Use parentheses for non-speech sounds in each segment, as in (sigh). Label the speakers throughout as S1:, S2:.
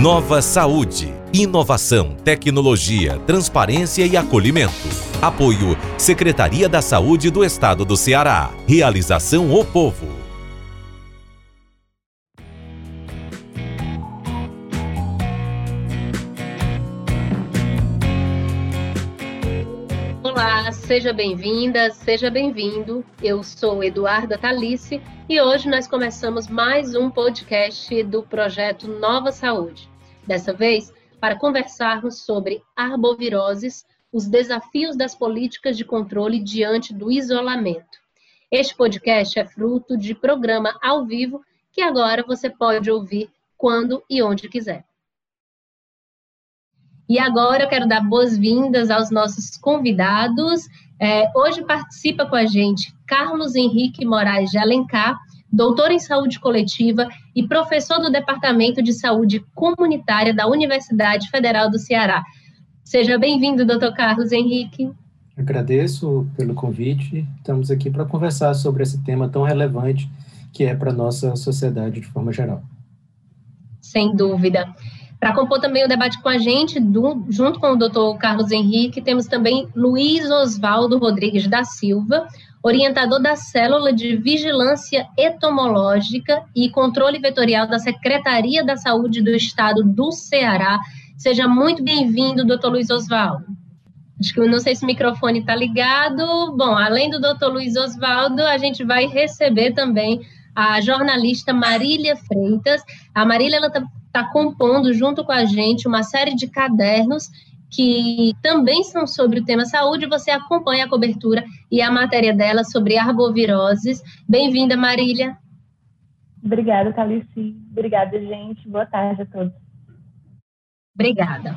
S1: Nova Saúde. Inovação, tecnologia, transparência e acolhimento. Apoio Secretaria da Saúde do Estado do Ceará. Realização O Povo.
S2: Olá, seja bem-vinda, seja bem-vindo. Eu sou Eduarda Talice e hoje nós começamos mais um podcast do projeto Nova Saúde. Dessa vez, para conversarmos sobre arboviroses, os desafios das políticas de controle diante do isolamento. Este podcast é fruto de programa ao vivo que agora você pode ouvir quando e onde quiser. E agora eu quero dar boas-vindas aos nossos convidados. É, hoje participa com a gente Carlos Henrique Moraes de Alencar, doutor em saúde coletiva e professor do Departamento de Saúde Comunitária da Universidade Federal do Ceará. Seja bem-vindo, doutor Carlos Henrique.
S3: Agradeço pelo convite. Estamos aqui para conversar sobre esse tema tão relevante que é para a nossa sociedade de forma geral.
S2: Sem dúvida. Para compor também o debate com a gente, do, junto com o doutor Carlos Henrique, temos também Luiz Oswaldo Rodrigues da Silva, orientador da Célula de Vigilância Etomológica e Controle Vetorial da Secretaria da Saúde do Estado do Ceará. Seja muito bem-vindo, doutor Luiz Oswaldo. Acho que não sei se o microfone está ligado. Bom, além do doutor Luiz Oswaldo, a gente vai receber também a jornalista Marília Freitas. A Marília está está compondo junto com a gente uma série de cadernos que também são sobre o tema saúde. Você acompanha a cobertura e a matéria dela sobre arboviroses. Bem-vinda, Marília.
S4: Obrigada, Calici. Obrigada, gente. Boa tarde a todos.
S2: Obrigada.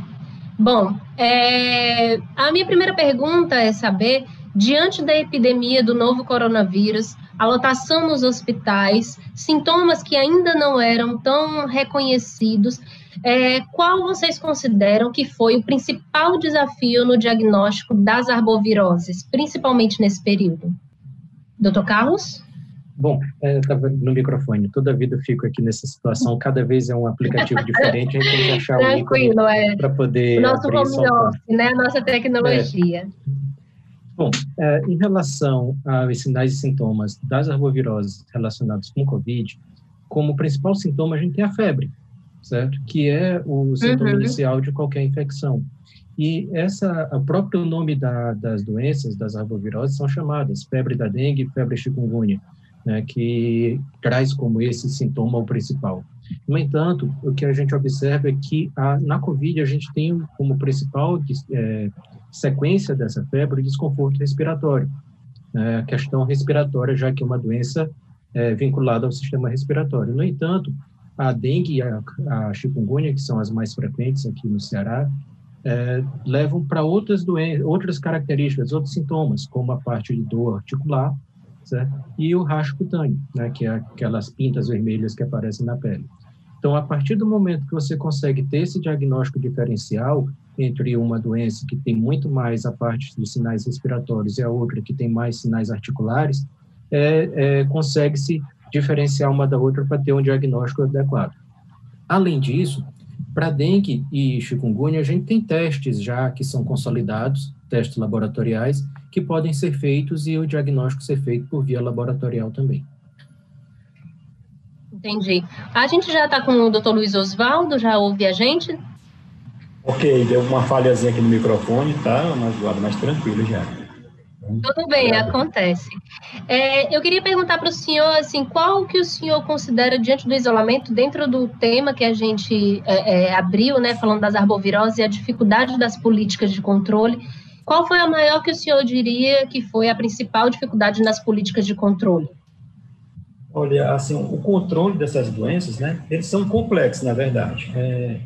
S2: Bom, é, a minha primeira pergunta é saber, diante da epidemia do novo coronavírus, a lotação nos hospitais, sintomas que ainda não eram tão reconhecidos. É, qual vocês consideram que foi o principal desafio no diagnóstico das arboviroses, principalmente nesse período? Doutor Carlos?
S3: Bom, é, estava no microfone. Toda a vida eu fico aqui nessa situação. Cada vez é um aplicativo (laughs) diferente. A gente tem que achar o ícone
S2: é.
S3: para poder.
S2: O nosso home office, né? A nossa tecnologia. É.
S3: Bom, é, em relação aos sinais e sintomas das arboviroses relacionados com Covid, como principal sintoma a gente tem a febre, certo? Que é o sintoma uhum. inicial de qualquer infecção. E essa, o próprio nome da, das doenças, das arboviroses, são chamadas febre da dengue, febre chikungunya, né, que traz como esse sintoma o principal. No entanto, o que a gente observa é que a, na COVID a gente tem como principal é, sequência dessa febre o desconforto respiratório, né, a questão respiratória, já que é uma doença é, vinculada ao sistema respiratório. No entanto, a dengue e a, a chikungunya, que são as mais frequentes aqui no Ceará, é, levam para outras doenças, outras características, outros sintomas, como a parte de dor articular, certo? e o racho cutâneo, né, que é aquelas pintas vermelhas que aparecem na pele. Então, a partir do momento que você consegue ter esse diagnóstico diferencial entre uma doença que tem muito mais a parte dos sinais respiratórios e a outra que tem mais sinais articulares, é, é, consegue-se diferenciar uma da outra para ter um diagnóstico adequado. Além disso, para dengue e chikungunya, a gente tem testes já que são consolidados, testes laboratoriais, que podem ser feitos e o diagnóstico ser feito por via laboratorial também.
S2: Entendi. A gente já está com o doutor Luiz Oswaldo, já ouve a gente?
S5: Ok, deu uma falhazinha aqui no microfone, tá? Mas guarda mais tranquilo já.
S2: Tudo bem, acontece. É, eu queria perguntar para o senhor, assim, qual que o senhor considera, diante do isolamento, dentro do tema que a gente é, é, abriu, né, falando das arboviroses e a dificuldade das políticas de controle, qual foi a maior que o senhor diria que foi a principal dificuldade nas políticas de controle?
S5: Olha, assim, o controle dessas doenças, né, eles são complexos, na verdade. É,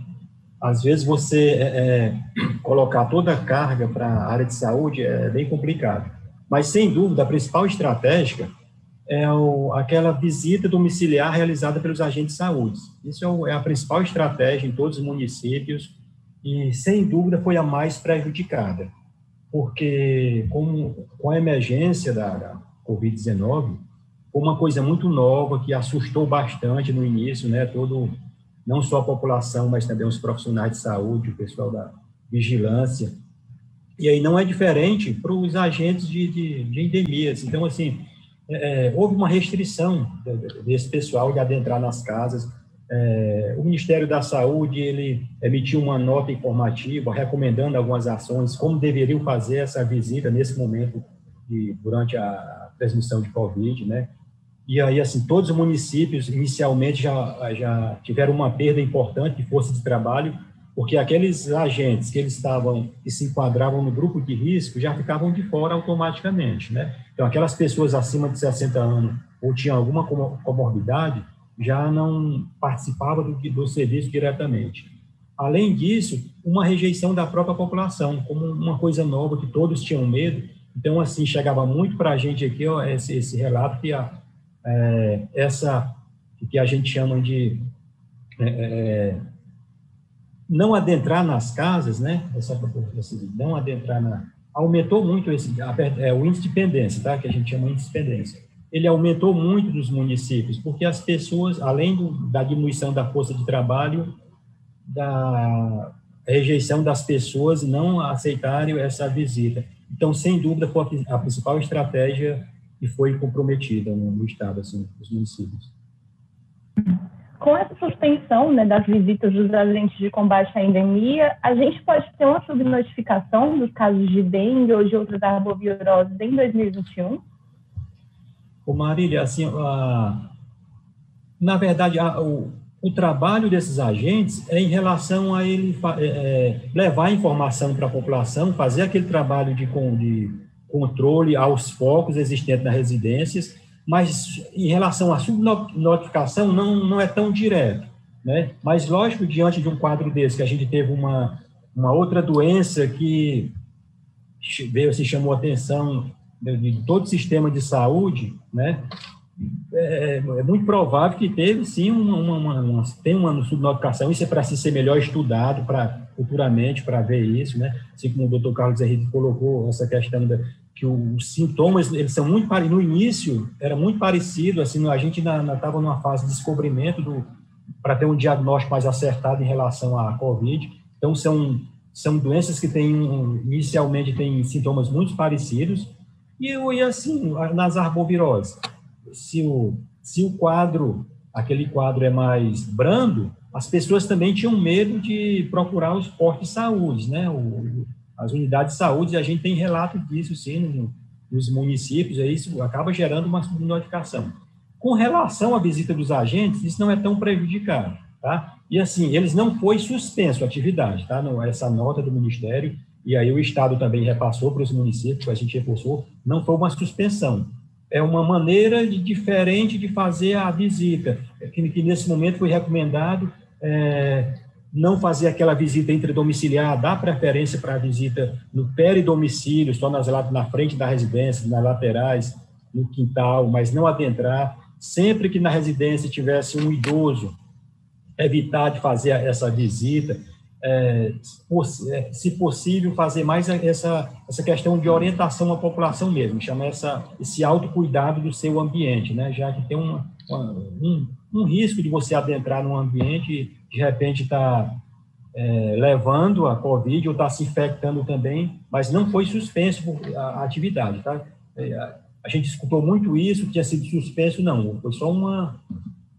S5: às vezes você é, é colocar toda a carga para a área de saúde é bem complicado. Mas, sem dúvida, a principal estratégia é o, aquela visita domiciliar realizada pelos agentes de saúde. Isso é, o, é, a principal estratégia em todos os municípios e, sem dúvida, foi a mais prejudicada. Porque, com, com a emergência da, da Covid-19, foi uma coisa muito nova que assustou bastante no início, né? Todo não só a população, mas também os profissionais de saúde, o pessoal da vigilância. E aí não é diferente para os agentes de, de, de endemias. Então, assim, é, houve uma restrição desse pessoal de adentrar nas casas. É, o Ministério da Saúde ele emitiu uma nota informativa recomendando algumas ações, como deveriam fazer essa visita nesse momento de, durante a transmissão de Covid, né? E aí, assim, todos os municípios inicialmente já, já tiveram uma perda importante de força de trabalho, porque aqueles agentes que eles estavam, que se enquadravam no grupo de risco, já ficavam de fora automaticamente, né? Então, aquelas pessoas acima de 60 anos ou tinham alguma comorbidade, já não participavam do, do serviço diretamente. Além disso, uma rejeição da própria população, como uma coisa nova que todos tinham medo. Então, assim, chegava muito para a gente aqui ó, esse, esse relato que a, é, essa que a gente chama de é, é, não adentrar nas casas, né? Essa não adentrar na aumentou muito esse é, o índice de dependência, tá? Que a gente chama de índice de dependência. Ele aumentou muito nos municípios, porque as pessoas, além do, da diminuição da força de trabalho, da rejeição das pessoas não aceitarem essa visita. Então, sem dúvida, foi a principal estratégia e foi comprometida no Estado, assim, nos municípios.
S4: Com essa suspensão né, das visitas dos agentes de combate à endemia, a gente pode ter uma subnotificação dos casos de dengue ou de outras arboviroses em 2021? Ô
S5: Marília, assim, a, na verdade, a, o, o trabalho desses agentes é em relação a ele é, é, levar informação para a população, fazer aquele trabalho de, de controle aos focos existentes nas residências, mas em relação à subnotificação não, não é tão direto. Né? Mas, lógico, diante de um quadro desse, que a gente teve uma, uma outra doença que veio, se chamou a atenção de, todo o sistema de saúde, né? É, é, muito provável que teve sim uma, uma, uma, tem uma subnotificação, isso é para ser melhor estudado para futuramente para ver isso, né? Assim como o doutor Carlos Henrique colocou essa questão da, que os sintomas eles são muito no início era muito parecido assim a gente estava numa fase de descobrimento do para ter um diagnóstico mais acertado em relação à COVID. Então são são doenças que têm inicialmente têm sintomas muito parecidos. E, e assim nas arboviroses se o se o quadro aquele quadro é mais brando as pessoas também tinham medo de procurar os postos de saúde né? O, as unidades de saúde, a gente tem relato disso, sim, no, nos municípios, aí isso acaba gerando uma subnotificação. Com relação à visita dos agentes, isso não é tão prejudicado, tá? E assim, eles não foi suspenso a atividade, tá? Não, essa nota do Ministério, e aí o Estado também repassou para os municípios, a gente reforçou, não foi uma suspensão. É uma maneira de, diferente de fazer a visita, que, que nesse momento foi recomendado é, não fazer aquela visita intradomiciliar, dar preferência para a visita no peridomicílio, só nas, na frente da residência, nas laterais, no quintal, mas não adentrar. Sempre que na residência tivesse um idoso, evitar de fazer essa visita. É, é se possível, fazer mais essa, essa questão de orientação à população mesmo, chama essa, esse autocuidado do seu ambiente, né? já que tem uma, uma, um, um risco de você adentrar num ambiente de repente está é, levando a Covid ou está se infectando também, mas não foi suspenso a atividade, tá? É, a gente escutou muito isso, tinha sido suspenso, não, foi só uma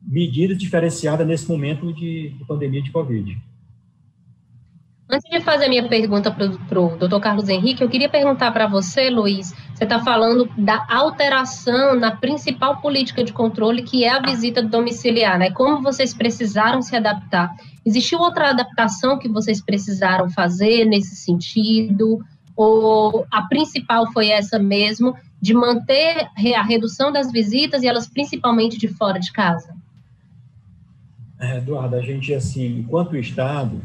S5: medida diferenciada nesse momento de, de pandemia de Covid.
S2: Antes de fazer a minha pergunta para o doutor Carlos Henrique, eu queria perguntar para você, Luiz, você está falando da alteração na principal política de controle, que é a visita domiciliar, né? Como vocês precisaram se adaptar? Existiu outra adaptação que vocês precisaram fazer nesse sentido? Ou a principal foi essa mesmo, de manter a redução das visitas e elas principalmente de fora de casa?
S5: É, Eduardo, a gente, assim, enquanto Estado,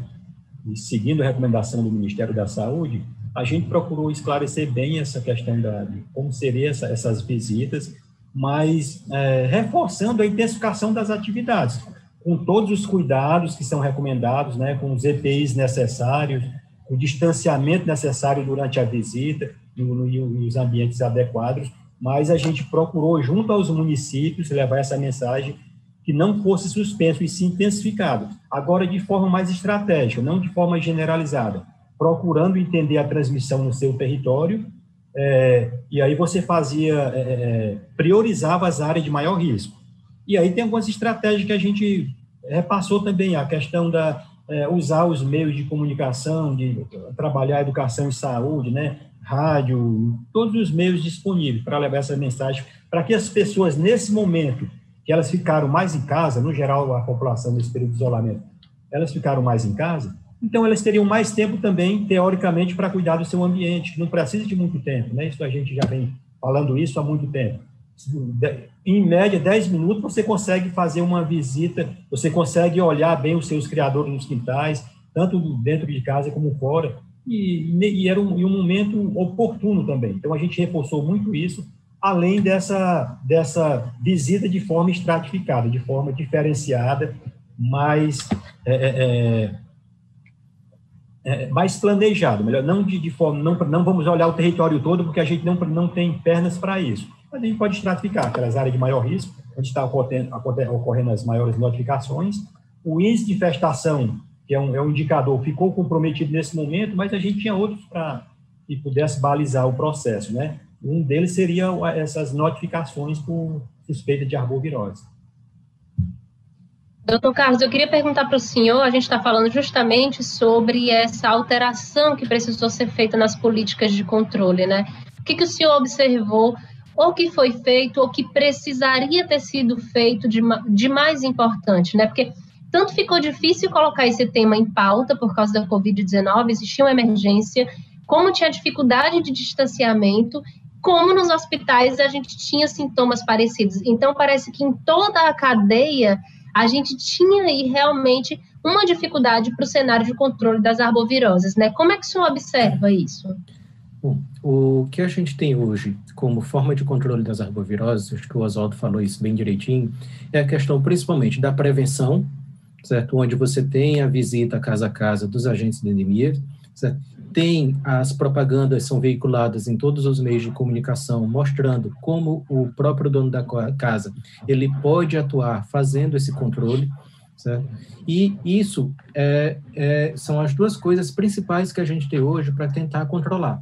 S5: seguindo a recomendação do Ministério da Saúde, a gente procurou esclarecer bem essa questão da, de como seriam essa, essas visitas, mas é, reforçando a intensificação das atividades, com todos os cuidados que são recomendados, né, com os EPIs necessários, o distanciamento necessário durante a visita e, os ambientes adequados, mas a gente procurou, junto aos municípios, levar essa mensagem que não fosse suspenso e sim intensificado. Agora, de forma mais estratégica, não de forma generalizada, procurando entender a transmissão no seu território, é, e aí você fazia, é, é priorizava as áreas de maior risco. E aí tem algumas estratégias que a gente repassou também, a questão da é, usar os meios de comunicação, de trabalhar educação e saúde, né, rádio, todos os meios disponíveis para levar essa mensagem, para que as pessoas, nesse momento, que elas ficaram mais em casa, no geral, a população nesse período de isolamento, elas ficaram mais em casa, então elas teriam mais tempo também, teoricamente, para cuidar do seu ambiente, não precisa de muito tempo, né? Isso a gente já vem falando isso há muito tempo. Em média, 10 minutos, você consegue fazer uma visita, você consegue olhar bem os seus criadores nos quintais, tanto dentro de casa como fora, e, e era um, um momento oportuno também. Então, a gente reforçou muito isso, além dessa, dessa visita de forma estratificada, de forma diferenciada, mais, é, é, é, é mais planejado, melhor, não de, de forma, não, não vamos olhar o território todo, porque a gente não, não tem pernas para isso, mas a gente pode estratificar aquelas áreas de maior risco, onde está ocorrendo, ocorrendo as maiores notificações, o índice de infestação, que é um, é um indicador, ficou comprometido nesse momento, mas a gente tinha outros para que pudesse balizar o processo, né? Um deles seria essas notificações por suspeita de arbovirose.
S2: Doutor Carlos, eu queria perguntar para o senhor, a gente está falando justamente sobre essa alteração que precisou ser feita nas políticas de controle, né? O que, que o senhor observou, ou que foi feito, ou que precisaria ter sido feito de, de mais importante, né? Porque tanto ficou difícil colocar esse tema em pauta por causa da Covid-19, existia uma emergência, como tinha dificuldade de distanciamento como nos hospitais a gente tinha sintomas parecidos. Então, parece que em toda a cadeia a gente tinha aí realmente uma dificuldade para o cenário de controle das arboviroses, né? Como é que o senhor observa isso?
S3: Bom, o que a gente tem hoje como forma de controle das arboviroses, acho que o Oswaldo falou isso bem direitinho, é a questão principalmente da prevenção, certo? Onde você tem a visita casa a casa dos agentes de endemia, certo? Tem as propagandas são veiculadas em todos os meios de comunicação, mostrando como o próprio dono da casa ele pode atuar fazendo esse controle, certo? E isso é, é, são as duas coisas principais que a gente tem hoje para tentar controlar,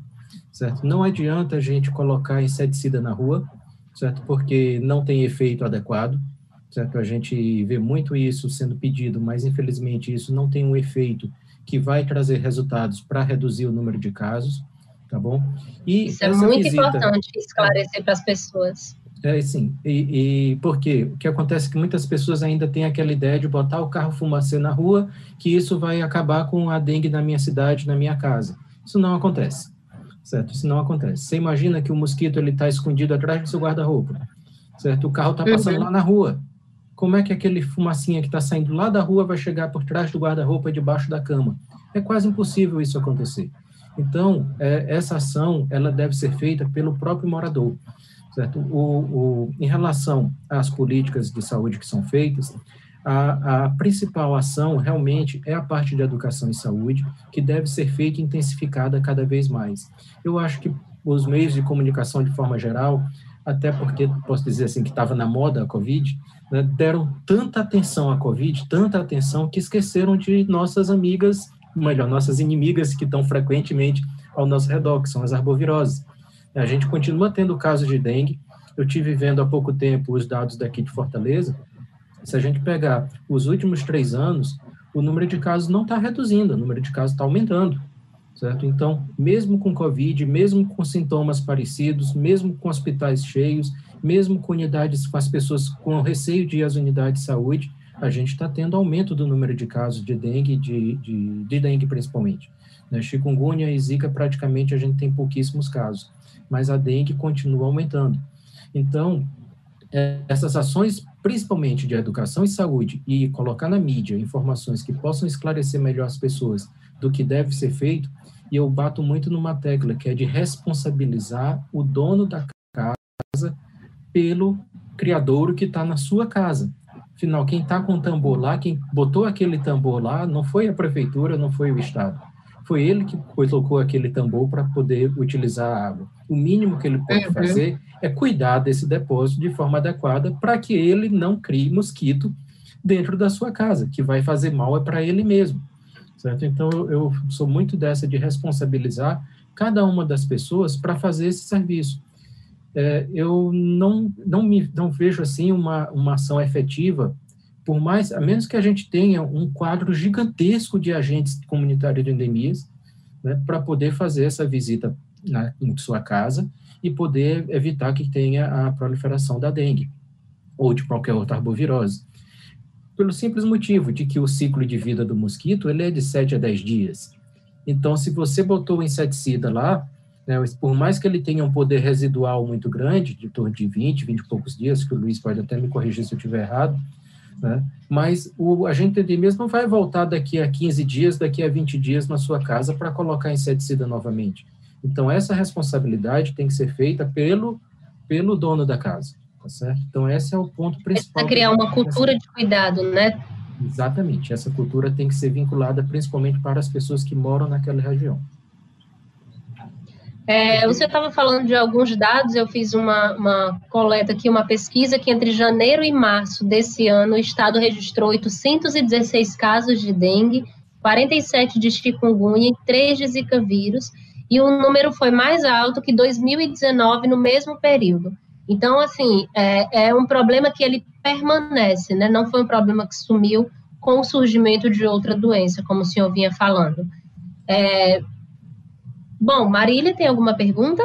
S3: certo? Não adianta a gente colocar inseticida na rua, certo? Porque não tem efeito adequado, certo? A gente vê muito isso sendo pedido, mas infelizmente isso não tem um efeito que vai trazer resultados para reduzir o número de casos, tá bom?
S2: E Isso é muito visita, importante esclarecer para as pessoas.
S3: É, sim. E, e por quê? O que acontece é que muitas pessoas ainda têm aquela ideia de botar o carro fumacê na rua, que isso vai acabar com a dengue na minha cidade, na minha casa. Isso não acontece, certo? Isso não acontece. Você imagina que o mosquito ele está escondido atrás do seu guarda-roupa, certo? O carro está passando uhum. lá na rua como é que aquele fumacinha que está saindo lá da rua vai chegar por trás do guarda-roupa debaixo da cama? É quase impossível isso acontecer. Então, é, essa ação ela deve ser feita pelo próprio morador, certo? O, o, em relação às políticas de saúde que são feitas, a, a, principal ação realmente é a parte de educação e saúde, que deve ser feita e intensificada cada vez mais. Eu acho que os meios de comunicação, de forma geral, até porque posso dizer assim que estava na moda a Covid, né, deram tanta atenção à Covid, tanta atenção que esqueceram de nossas amigas, melhor, nossas inimigas que estão frequentemente ao nosso redor, que são as arboviroses. A gente continua tendo casos de dengue. Eu tive vendo há pouco tempo os dados daqui de Fortaleza. Se a gente pegar os últimos três anos, o número de casos não está reduzindo, o número de casos está aumentando certo? Então, mesmo com Covid, mesmo com sintomas parecidos, mesmo com hospitais cheios, mesmo com unidades, com as pessoas com receio de ir às unidades de saúde, a gente está tendo aumento do número de casos de dengue, de, de, de dengue principalmente. Né? Chikungunya e zika, praticamente, a gente tem pouquíssimos casos, mas a dengue continua aumentando. Então, é, essas ações, principalmente de educação e saúde, e colocar na mídia informações que possam esclarecer melhor as pessoas do que deve ser feito, e eu bato muito numa tecla, que é de responsabilizar o dono da casa pelo criadouro que está na sua casa. Afinal, quem está com o tambor lá, quem botou aquele tambor lá, não foi a prefeitura, não foi o Estado. foi ele que colocou aquele tambor para poder utilizar a água. O mínimo que ele pode uhum. fazer é cuidar desse depósito de forma adequada para que ele não crie mosquito dentro da sua casa, que vai fazer mal é para ele mesmo, certo? Então eu sou muito dessa de responsabilizar cada uma das pessoas para fazer esse serviço. É, eu não não me não vejo assim uma uma ação efetiva por mais, a menos que a gente tenha um quadro gigantesco de agentes comunitários de endemias, né, para poder fazer essa visita na, em sua casa e poder evitar que tenha a proliferação da dengue ou de qualquer outra arbovirose. Pelo simples motivo de que o ciclo de vida do mosquito ele é de 7 a 10 dias. Então, se você botou o inseticida lá, por mais que ele tenha um poder residual muito grande, de torno de 20, 20 e poucos dias, que o Luiz pode até me corrigir se eu estiver errado, né? Mas o agente de mesmo vai voltar daqui a 15 dias, daqui a 20 dias na sua casa para colocar inseticida novamente. Então, essa responsabilidade tem que ser feita pelo, pelo dono da casa, tá certo? Então, esse é o ponto principal.
S2: Para criar uma cultura de cuidado, né?
S3: Exatamente. Essa cultura tem que ser vinculada principalmente para as pessoas que moram naquela região.
S2: É, você estava falando de alguns dados, eu fiz uma, uma, coleta aqui, uma pesquisa que entre janeiro e março desse ano o estado registrou 816 casos de dengue, 47 de chikungunya e 3 de zika vírus, e o número foi mais alto que 2019 no mesmo período. Então, assim, é, é um problema que ele permanece, né? Não foi um problema que sumiu com o surgimento de outra doença, como o senhor vinha falando. É, Bom, Marília, tem alguma pergunta?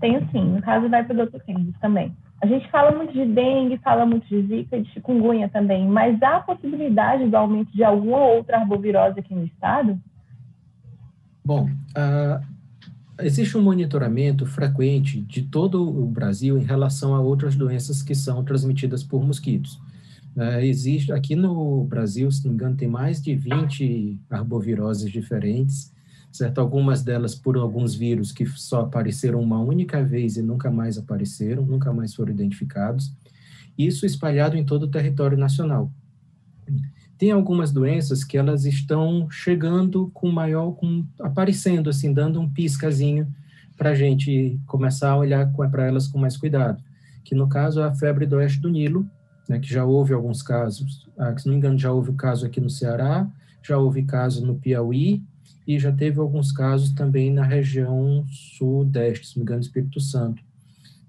S4: Tenho sim. No caso, vai para o Dr. Kennedy também. A gente fala muito de dengue, fala muito de zika e de chikungunya também, mas há a possibilidade do aumento de alguma outra arbovirose aqui no estado?
S3: Bom, uh, existe um monitoramento frequente de todo o Brasil em relação a outras doenças que são transmitidas por mosquitos. Uh, existe aqui no Brasil, se não me engano, tem mais de 20 arboviroses diferentes certo? Algumas delas por alguns vírus que só apareceram uma única vez e nunca mais apareceram, nunca mais foram identificados. Isso espalhado em todo o território nacional. Tem algumas doenças que elas estão chegando com maior, com, aparecendo assim, dando um piscazinho para a gente começar a olhar para elas com mais cuidado. Que no caso é a febre do oeste do Nilo, né, que já houve alguns casos, ah, se não me engano já houve o caso aqui no Ceará, já houve caso no Piauí, e já teve alguns casos também na região sudeste, se me engano, Espírito Santo.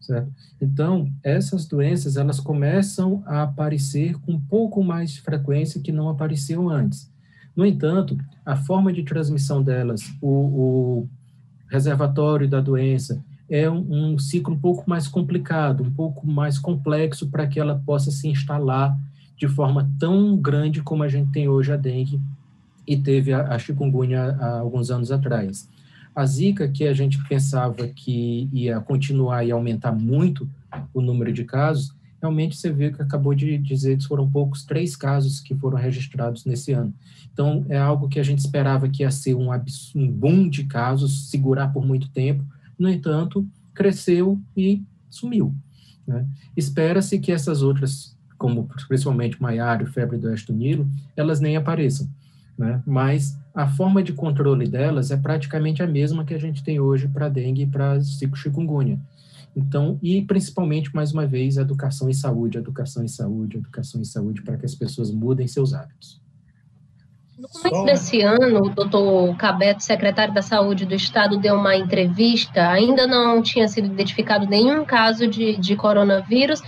S3: Certo? Então, essas doenças, elas começam a aparecer com um pouco mais de frequência que não apareciam antes. No entanto, a forma de transmissão delas, o, o reservatório da doença, é um, um, ciclo um pouco mais complicado, um pouco mais complexo para que ela possa se instalar de forma tão grande como a gente tem hoje a dengue e teve a, a chikungunya há alguns anos atrás. A Zika, que a gente pensava que ia continuar e aumentar muito o número de casos, realmente você vê que acabou de dizer que foram poucos, três casos que foram registrados nesse ano. Então, é algo que a gente esperava que ia ser um, um boom de casos, segurar por muito tempo, no entanto, cresceu e sumiu. Né? Espera-se que essas outras, como principalmente Maiário, febre do oeste do Nilo, elas nem apareçam né? Mas a forma de controle delas é praticamente a mesma que a gente tem hoje para dengue e para chikungunya. Então, e principalmente, mais uma vez, educação e saúde, educação e saúde, educação e saúde, para que as pessoas mudem seus hábitos.
S2: No começo desse ano, o doutor Cabeto, secretário da Saúde do Estado, deu uma entrevista, ainda não tinha sido identificado nenhum caso de, de coronavírus,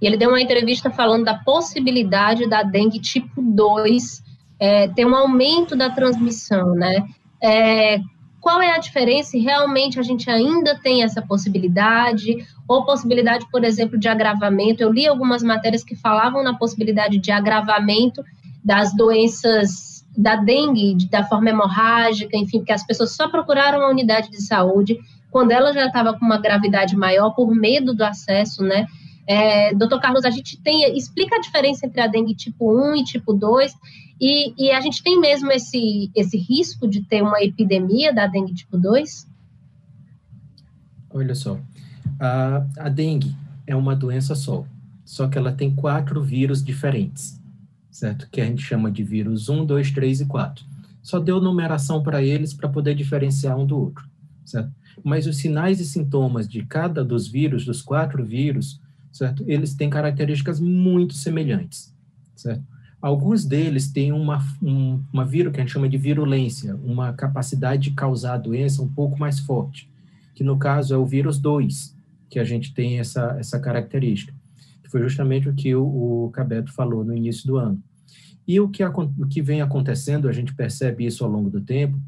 S2: e ele deu uma entrevista falando da possibilidade da dengue tipo 2 é, tem um aumento da transmissão, né? É, qual é a diferença? Realmente a gente ainda tem essa possibilidade, ou possibilidade, por exemplo, de agravamento. Eu li algumas matérias que falavam na possibilidade de agravamento das doenças da dengue, da forma hemorrágica, enfim, que as pessoas só procuraram a unidade de saúde quando ela já estava com uma gravidade maior por medo do acesso, né? É, doutor Carlos, a gente tem, explica a diferença entre a dengue tipo 1 e tipo 2 e, e, a gente tem mesmo esse, esse risco de ter uma epidemia da dengue tipo 2?
S3: Olha só, a, a dengue é uma doença só, só que ela tem quatro vírus diferentes, certo? Que a gente chama de vírus 1, 2, 3 e 4. só deu numeração para eles para poder diferenciar um do outro, certo? Mas os sinais e sintomas de cada dos vírus, dos quatro vírus, certo? Eles têm características muito semelhantes, certo? Alguns deles têm uma, um, uma vírus que a gente chama de virulência, uma capacidade de causar doença um pouco mais forte, que no caso é o vírus 2, que a gente tem essa, essa característica, que foi justamente o que o, o Cabeto falou no início do ano. E o que, o que vem acontecendo, a gente percebe isso ao longo do tempo,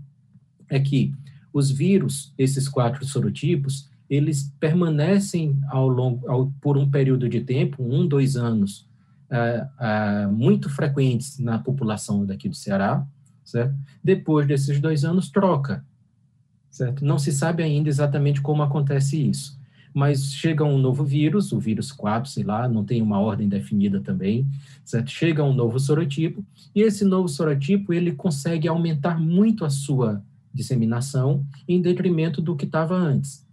S3: é que os vírus, esses quatro sorotipos, eles permanecem ao longo, ao, por um período de tempo, um, dois anos, uh, uh, muito frequentes na população daqui do Ceará, certo? Depois desses dois anos, troca, certo? Não se sabe ainda exatamente como acontece isso mas chega um novo vírus, o vírus 4, sei lá, não tem uma ordem definida também, certo? Chega um novo sorotipo, e esse novo sorotipo, ele consegue aumentar muito a sua disseminação em detrimento do que estava antes,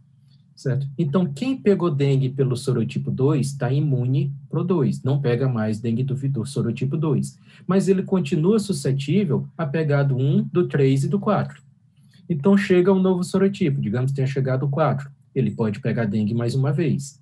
S3: certo? Então, quem pegou dengue pelo sorotipo 2 está imune para o 2, não pega mais dengue do, do sorotipo 2, mas ele continua suscetível a pegar do 1, do 3 e do 4. Então, chega um novo sorotipo, digamos que tenha chegado o 4 ele pode pegar dengue mais uma vez,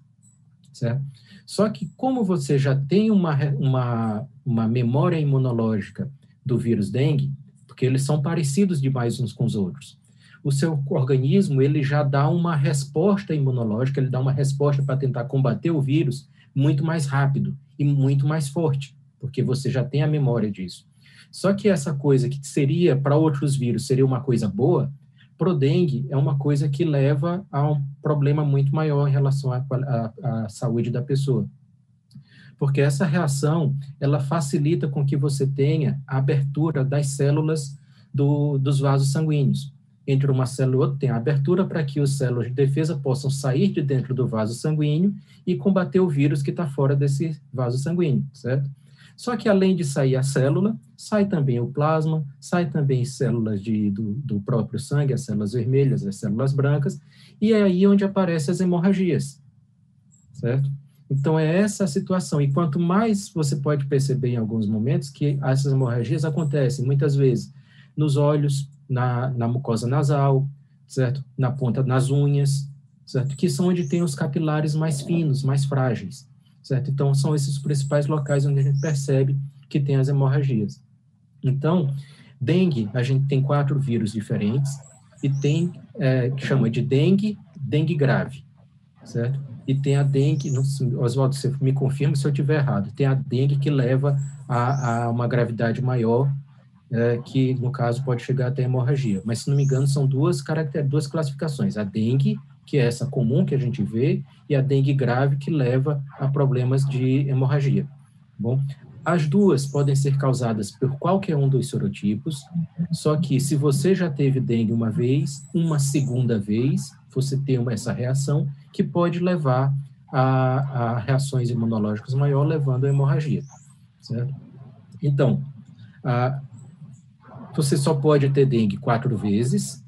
S3: certo? Só que como você já tem uma, uma, uma memória imunológica do vírus dengue, porque eles são parecidos demais uns com os outros, o seu organismo ele já dá uma resposta imunológica, ele dá uma resposta para tentar combater o vírus muito mais rápido e muito mais forte, porque você já tem a memória disso. Só que essa coisa que seria para outros vírus seria uma coisa boa, pro dengue é uma coisa que leva a um problema muito maior em relação à, à, à saúde da pessoa. Porque essa reação, ela facilita com que você tenha a abertura das células do, dos vasos sanguíneos. Entre uma célula e outra, tem a abertura para que as células de defesa possam sair de dentro do vaso sanguíneo e combater o vírus que está fora desse vaso sanguíneo, certo? Só que além de sair a célula, sai também o plasma, sai também células de, do, do próprio sangue, as células vermelhas, as células brancas, e é aí onde aparecem as hemorragias, certo? Então, é essa a situação. E quanto mais você pode perceber em alguns momentos que essas hemorragias acontecem, muitas vezes, nos olhos, na, na mucosa nasal, certo? Na ponta, nas unhas, certo? Que são onde tem os capilares mais finos, mais frágeis certo? Então, são esses principais locais onde a gente percebe que tem as hemorragias. Então, dengue, a gente tem quatro vírus diferentes e tem, é, que chama de dengue, dengue grave, certo? E tem a dengue, Oswaldo, você me confirma se eu estiver errado, tem a dengue que leva a, a uma gravidade maior, é, que no caso pode chegar até hemorragia. Mas, se não me engano, são duas, caracter, duas classificações, a dengue que é essa comum que a gente vê, e a dengue grave, que leva a problemas de hemorragia. Bom, as duas podem ser causadas por qualquer um dos sorotipos, só que se você já teve dengue uma vez, uma segunda vez, você tem uma, essa reação que pode levar a, a reações imunológicas maior, levando a hemorragia, certo? Então, a, você só pode ter dengue quatro vezes,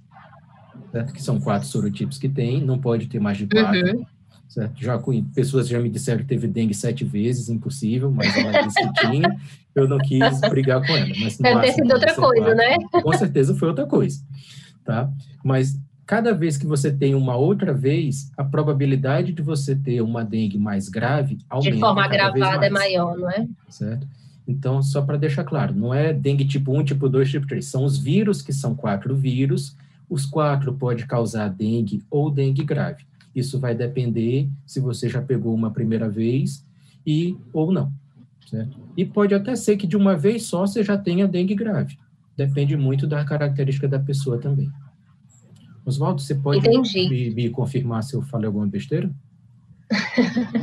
S3: certo? que são quatro sorotipos que tem, não pode ter mais de quatro. Uhum. Certo? Já pessoas já me disseram que teve dengue sete vezes, impossível, mas ela disse que tinha, eu não quis brigar com ela. Mas
S2: Deve ter sido outra coisa, quatro, né?
S3: Com certeza foi outra coisa, tá? Mas cada vez que você tem uma outra vez, a probabilidade de você ter uma dengue mais grave aumenta.
S2: De forma agravada é maior, não é?
S3: Certo? Então, só para deixar claro, não é dengue tipo 1, tipo 2, tipo 3, são os vírus, que são quatro vírus, os quatro pode causar dengue ou dengue grave. Isso vai depender se você já pegou uma primeira vez e ou não. Certo? E pode até ser que de uma vez só você já tenha dengue grave. Depende muito da característica da pessoa também. Oswaldo, você pode me, me, confirmar se eu falei alguma besteira?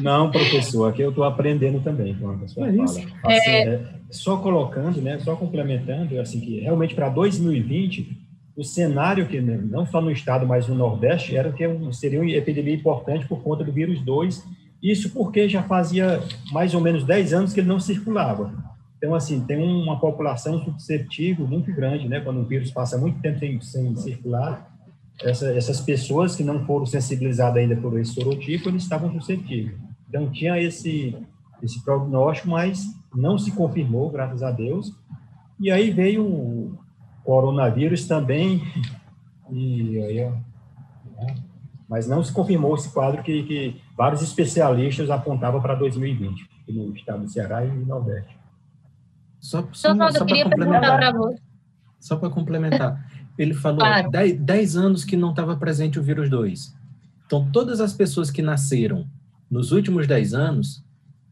S5: Não, professor, aqui eu estou aprendendo também com a pessoa é fala. Assim, é... É, só colocando, né, só complementando, assim que realmente para 2020 o cenário que né, não só no estado, mas no Nordeste, era que seria uma epidemia importante por conta do vírus 2. Isso porque já fazia mais ou menos 10 anos que ele não circulava. Então, assim, tem uma população suscetível muito grande, né? Quando o vírus passa muito tempo sem, sem circular, essa, essas pessoas que não foram sensibilizadas ainda por esse sorotipo, eles estavam suscetíveis. Então, tinha esse, esse prognóstico, mas não se confirmou, graças a Deus. E aí veio coronavírus também, e aí, né? mas não se confirmou esse quadro que, que vários especialistas apontavam para 2020, no estado do Ceará e no Nordeste.
S3: Só, só, só, só para complementar, só para complementar, ele falou claro. 10, anos que não estava presente o vírus 2. Então, todas as pessoas que nasceram nos últimos 10 anos,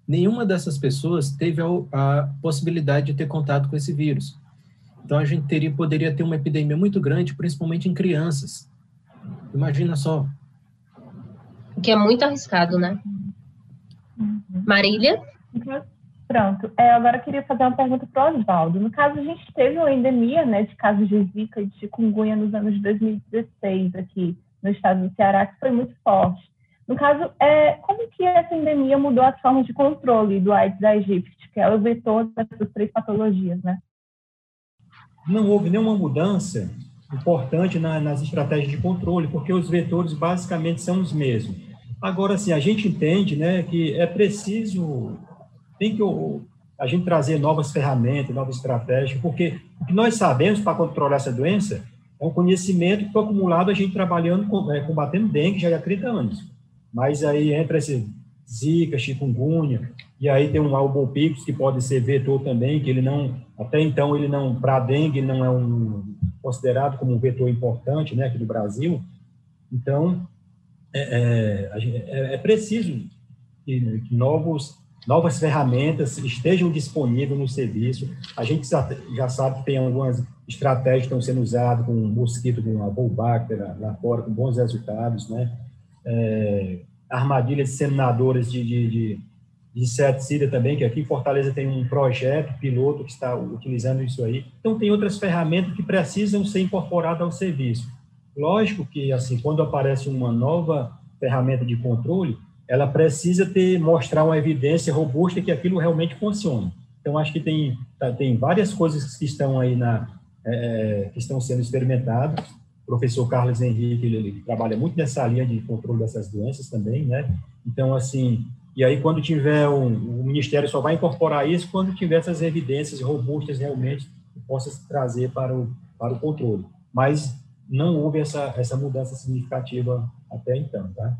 S3: nenhuma dessas pessoas teve a, a possibilidade de ter contato com esse vírus. Então, a gente teria, poderia ter uma epidemia muito grande, principalmente em crianças. Imagina só.
S2: Que é muito arriscado, né? Marília?
S4: Pronto. É, agora eu queria fazer uma pergunta para o Oswaldo. No caso, a gente teve uma endemia né, de casos de Zika e de chikungunya nos anos de 2016 aqui no estado do Ceará, que foi muito forte. No caso, é, como que essa endemia mudou as formas de controle do Aedes aegypti, que é o vetor dessas três patologias, né?
S5: Não houve nenhuma mudança importante na, nas estratégias de controle, porque os vetores basicamente são os mesmos. Agora, assim, a gente entende né, que é preciso tem que a gente trazer novas ferramentas, novas estratégias, porque o que nós sabemos para controlar essa doença é um conhecimento que foi acumulado a gente trabalhando, é, combatendo dengue já há 30 anos. Mas aí entra esse zika, chikungunya, e aí tem um albopicus que pode ser vetor também, que ele não, até então ele não, para dengue não é um considerado como um vetor importante, né, aqui no Brasil. Então, é, é, é, é preciso que, que novos novas ferramentas estejam disponíveis no serviço. A gente já sabe que tem algumas estratégias que estão sendo usadas com mosquito, com a Bullbacter lá fora, com bons resultados, né? É, armadilhas disseminadoras de, de, de, de inseticida também, que aqui em Fortaleza tem um projeto piloto que está utilizando isso aí. Então, tem outras ferramentas que precisam ser incorporadas ao serviço. Lógico que, assim, quando aparece uma nova ferramenta de controle, ela precisa ter mostrar uma evidência robusta que aquilo realmente funciona. Então acho que tem tá, tem várias coisas que estão aí na é, é, que estão sendo experimentadas. O professor Carlos Henrique ele, ele, trabalha muito nessa linha de controle dessas doenças também, né? Então assim e aí quando tiver um, o ministério só vai incorporar isso quando tiver essas evidências robustas realmente que possa trazer para o para o controle. Mas não houve essa essa mudança significativa até então, tá?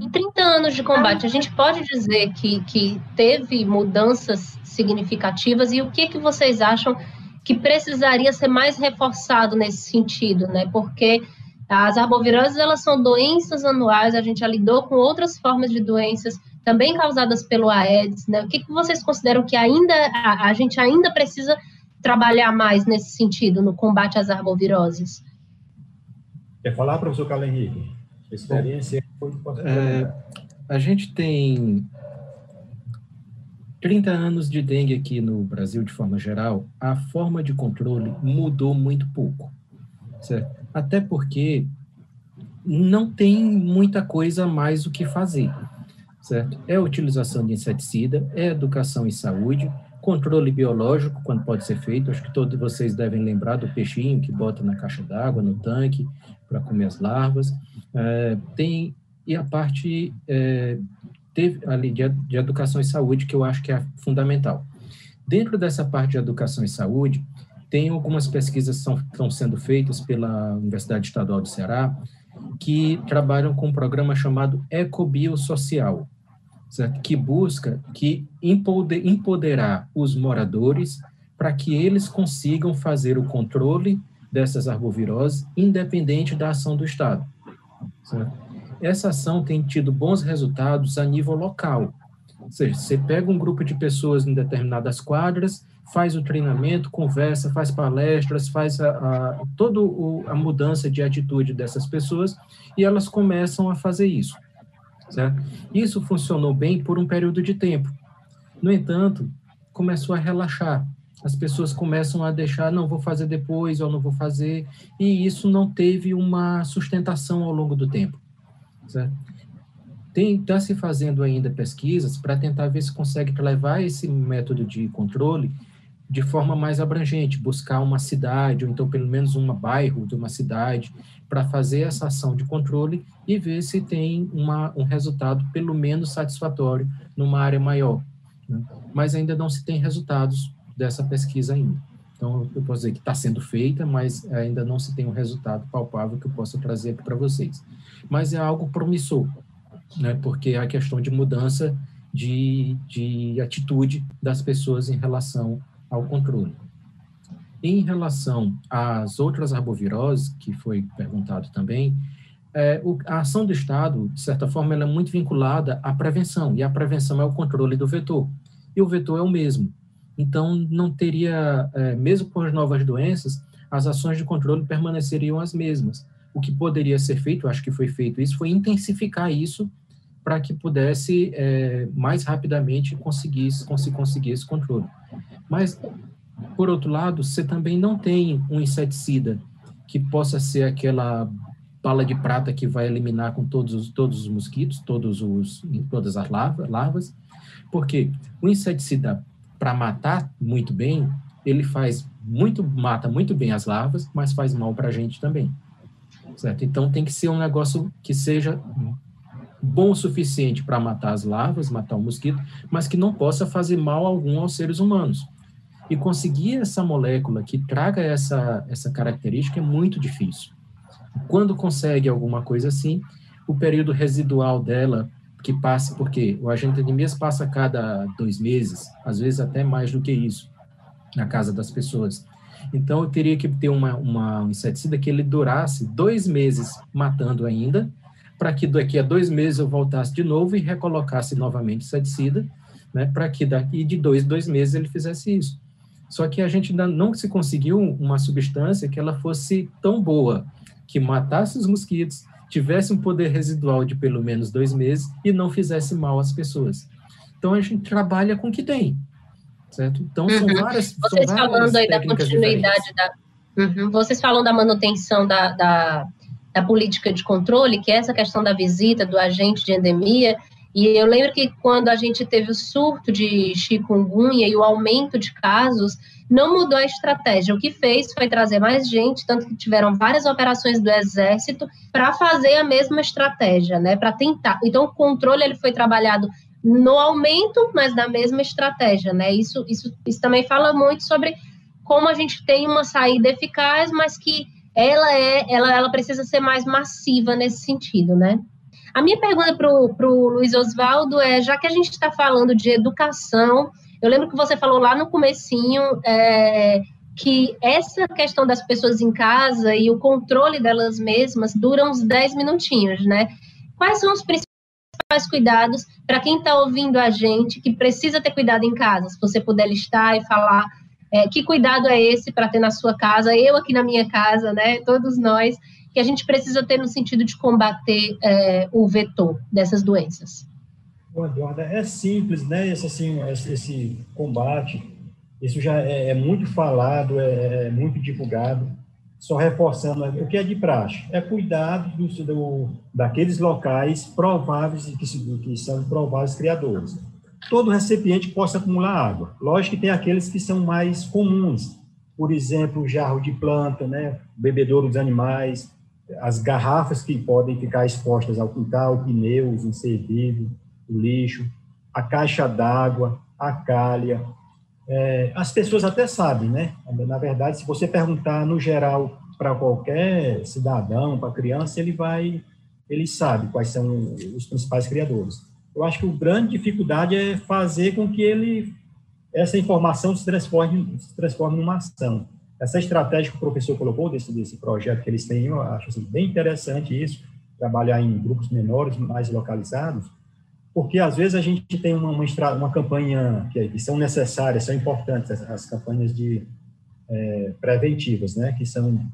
S2: Em 30 anos de combate, a gente pode dizer que, que teve mudanças significativas e o que, que vocês acham que precisaria ser mais reforçado nesse sentido, né? Porque as arboviroses, elas são doenças anuais, a gente já lidou com outras formas de doenças também causadas pelo Aedes, né? O que, que vocês consideram que ainda a, a gente ainda precisa trabalhar mais nesse sentido, no combate às arboviroses?
S5: Quer falar, professor Carlos Henrique? Experiência
S3: é, a gente tem 30 anos de dengue aqui no Brasil, de forma geral, a forma de controle mudou muito pouco. Certo? Até porque não tem muita coisa mais o que fazer. Certo? É a utilização de inseticida, é educação em saúde, controle biológico, quando pode ser feito. Acho que todos vocês devem lembrar do peixinho que bota na caixa d'água, no tanque, para comer as larvas. É, tem e a parte é, teve, ali de, de educação e saúde, que eu acho que é fundamental. Dentro dessa parte de educação e saúde, tem algumas pesquisas que estão sendo feitas pela Universidade Estadual do Ceará, que trabalham com um programa chamado Ecobiosocial, certo? que busca que empoderar os moradores para que eles consigam fazer o controle dessas arboviroses independente da ação do Estado. Certo? Essa ação tem tido bons resultados a nível local. Ou seja, você pega um grupo de pessoas em determinadas quadras, faz o treinamento, conversa, faz palestras, faz a, a toda a mudança de atitude dessas pessoas e elas começam a fazer isso. Certo? Isso funcionou bem por um período de tempo. No entanto, começou a relaxar. As pessoas começam a deixar, não vou fazer depois, ou não vou fazer, e isso não teve uma sustentação ao longo do tempo. Está se fazendo ainda pesquisas para tentar ver se consegue levar esse método de controle de forma mais abrangente, buscar uma cidade, ou então pelo menos um bairro de uma cidade, para fazer essa ação de controle e ver se tem uma, um resultado pelo menos satisfatório numa área maior. Né? Mas ainda não se tem resultados dessa pesquisa ainda. Então, eu posso dizer que está sendo feita, mas ainda não se tem um resultado palpável que eu possa trazer aqui para vocês. Mas é algo promissor, né? porque é a questão de mudança de, de atitude das pessoas em relação ao controle. Em relação às outras arboviroses, que foi perguntado também, é, o, a ação do Estado, de certa forma, ela é muito vinculada à prevenção, e a prevenção é o controle do vetor. E o vetor é o mesmo. Então, não teria, é, mesmo com as novas doenças, as ações de controle permaneceriam as mesmas. O que poderia ser feito, acho que foi feito isso, foi intensificar isso para que pudesse é, mais rapidamente conseguir, conseguir esse controle. Mas, por outro lado, você também não tem um inseticida que possa ser aquela bala de prata que vai eliminar com todos os, todos os mosquitos, todos os, todas as larvas, larvas porque o inseticida, para matar muito bem, ele faz muito, mata muito bem as larvas, mas faz mal para a gente também. Certo? Então tem que ser um negócio que seja bom o suficiente para matar as larvas, matar o mosquito, mas que não possa fazer mal algum aos seres humanos. E conseguir essa molécula que traga essa, essa característica é muito difícil. Quando consegue alguma coisa assim, o período residual dela, que passa, porque o agente de mês passa a cada dois meses, às vezes até mais do que isso, na casa das pessoas. Então, eu teria que ter uma, uma, um inseticida que ele durasse dois meses matando ainda, para que daqui a dois meses eu voltasse de novo e recolocasse novamente inseticida, né, para que daqui de dois, dois meses ele fizesse isso. Só que a gente ainda não se conseguiu uma substância que ela fosse tão boa, que matasse os mosquitos, tivesse um poder residual de pelo menos dois meses e não fizesse mal às pessoas. Então a gente trabalha com o que tem, certo? Então
S2: uhum. são várias. Vocês são várias falando aí da continuidade da. Uhum. Vocês falam da manutenção da, da, da política de controle, que é essa questão da visita do agente de endemia. E eu lembro que quando a gente teve o surto de chikungunya e o aumento de casos, não mudou a estratégia. O que fez foi trazer mais gente, tanto que tiveram várias operações do exército para fazer a mesma estratégia, né? Para tentar. Então o controle ele foi trabalhado no aumento, mas da mesma estratégia, né? Isso, isso, isso também fala muito sobre como a gente tem uma saída eficaz, mas que ela é, ela, ela precisa ser mais massiva nesse sentido, né? A minha pergunta para o Luiz Oswaldo é, já que a gente está falando de educação eu lembro que você falou lá no comecinho é, que essa questão das pessoas em casa e o controle delas mesmas dura uns 10 minutinhos, né? Quais são os principais cuidados para quem está ouvindo a gente que precisa ter cuidado em casa? Se você puder listar e falar é, que cuidado é esse para ter na sua casa, eu aqui na minha casa, né? Todos nós, que a gente precisa ter no sentido de combater é, o vetor dessas doenças.
S5: É simples, né? Esse, assim, esse combate, isso já é, é muito falado, é, é, muito divulgado. Só reforçando o que é de praxe, é cuidado do, do, daqueles locais prováveis que, que são prováveis criadores. Todo recipiente possa acumular água. Lógico que tem aqueles que são mais comuns, por exemplo, jarro de planta, né, bebedouro dos animais, as garrafas que podem ficar expostas ao quintal, pneus inservidos, o lixo, a caixa d'água, a calha. É, as pessoas até sabem, né? Na verdade, se você perguntar no geral para qualquer cidadão, para criança, ele vai, ele sabe quais são os principais criadores. Eu acho que a grande dificuldade é fazer com que ele essa informação se transforme, se transforme numa ação. Essa estratégia que o professor colocou desse, desse projeto que eles têm, eu acho assim, bem interessante isso, trabalhar em grupos menores, mais localizados, porque às vezes a gente tem uma, uma, uma campanha que, que, são necessárias, são importantes, as, as campanhas de é, preventivas, né, que são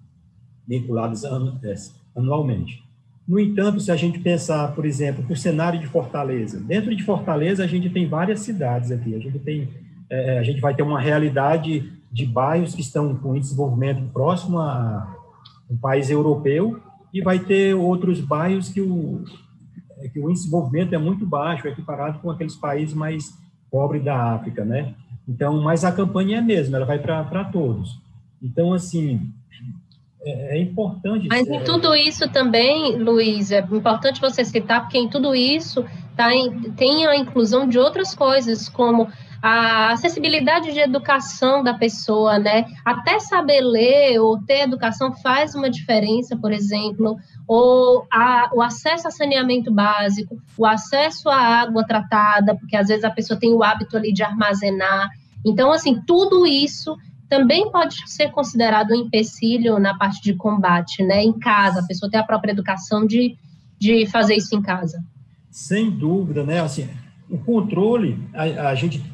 S5: vinculadas é, anualmente. No entanto, se a gente pensar, por exemplo, o cenário de Fortaleza, dentro de Fortaleza a gente tem várias cidades aqui, a gente tem, é, a gente vai ter uma realidade de bairros que estão com desenvolvimento próximo a um país europeu e vai ter outros bairros que o, é que o desenvolvimento é muito baixo, equiparado com aqueles países mais pobres da África, né? Então, mas a campanha é a mesma, ela vai para todos. Então, assim, é, é importante...
S2: Mas em tudo isso também, Luiz, é importante você citar, porque em tudo isso tá em, tem a inclusão de outras coisas, como a acessibilidade de educação da pessoa, né? Até saber ler ou ter educação faz uma diferença, por exemplo, ou a, o acesso a saneamento básico, o acesso à água tratada, porque às vezes a pessoa tem o hábito ali de armazenar. Então, assim, tudo isso também pode ser considerado um empecilho na parte de combate, né? Em casa, a pessoa ter a própria educação de, de fazer isso em casa.
S5: Sem dúvida, né? Assim, o controle, a, a gente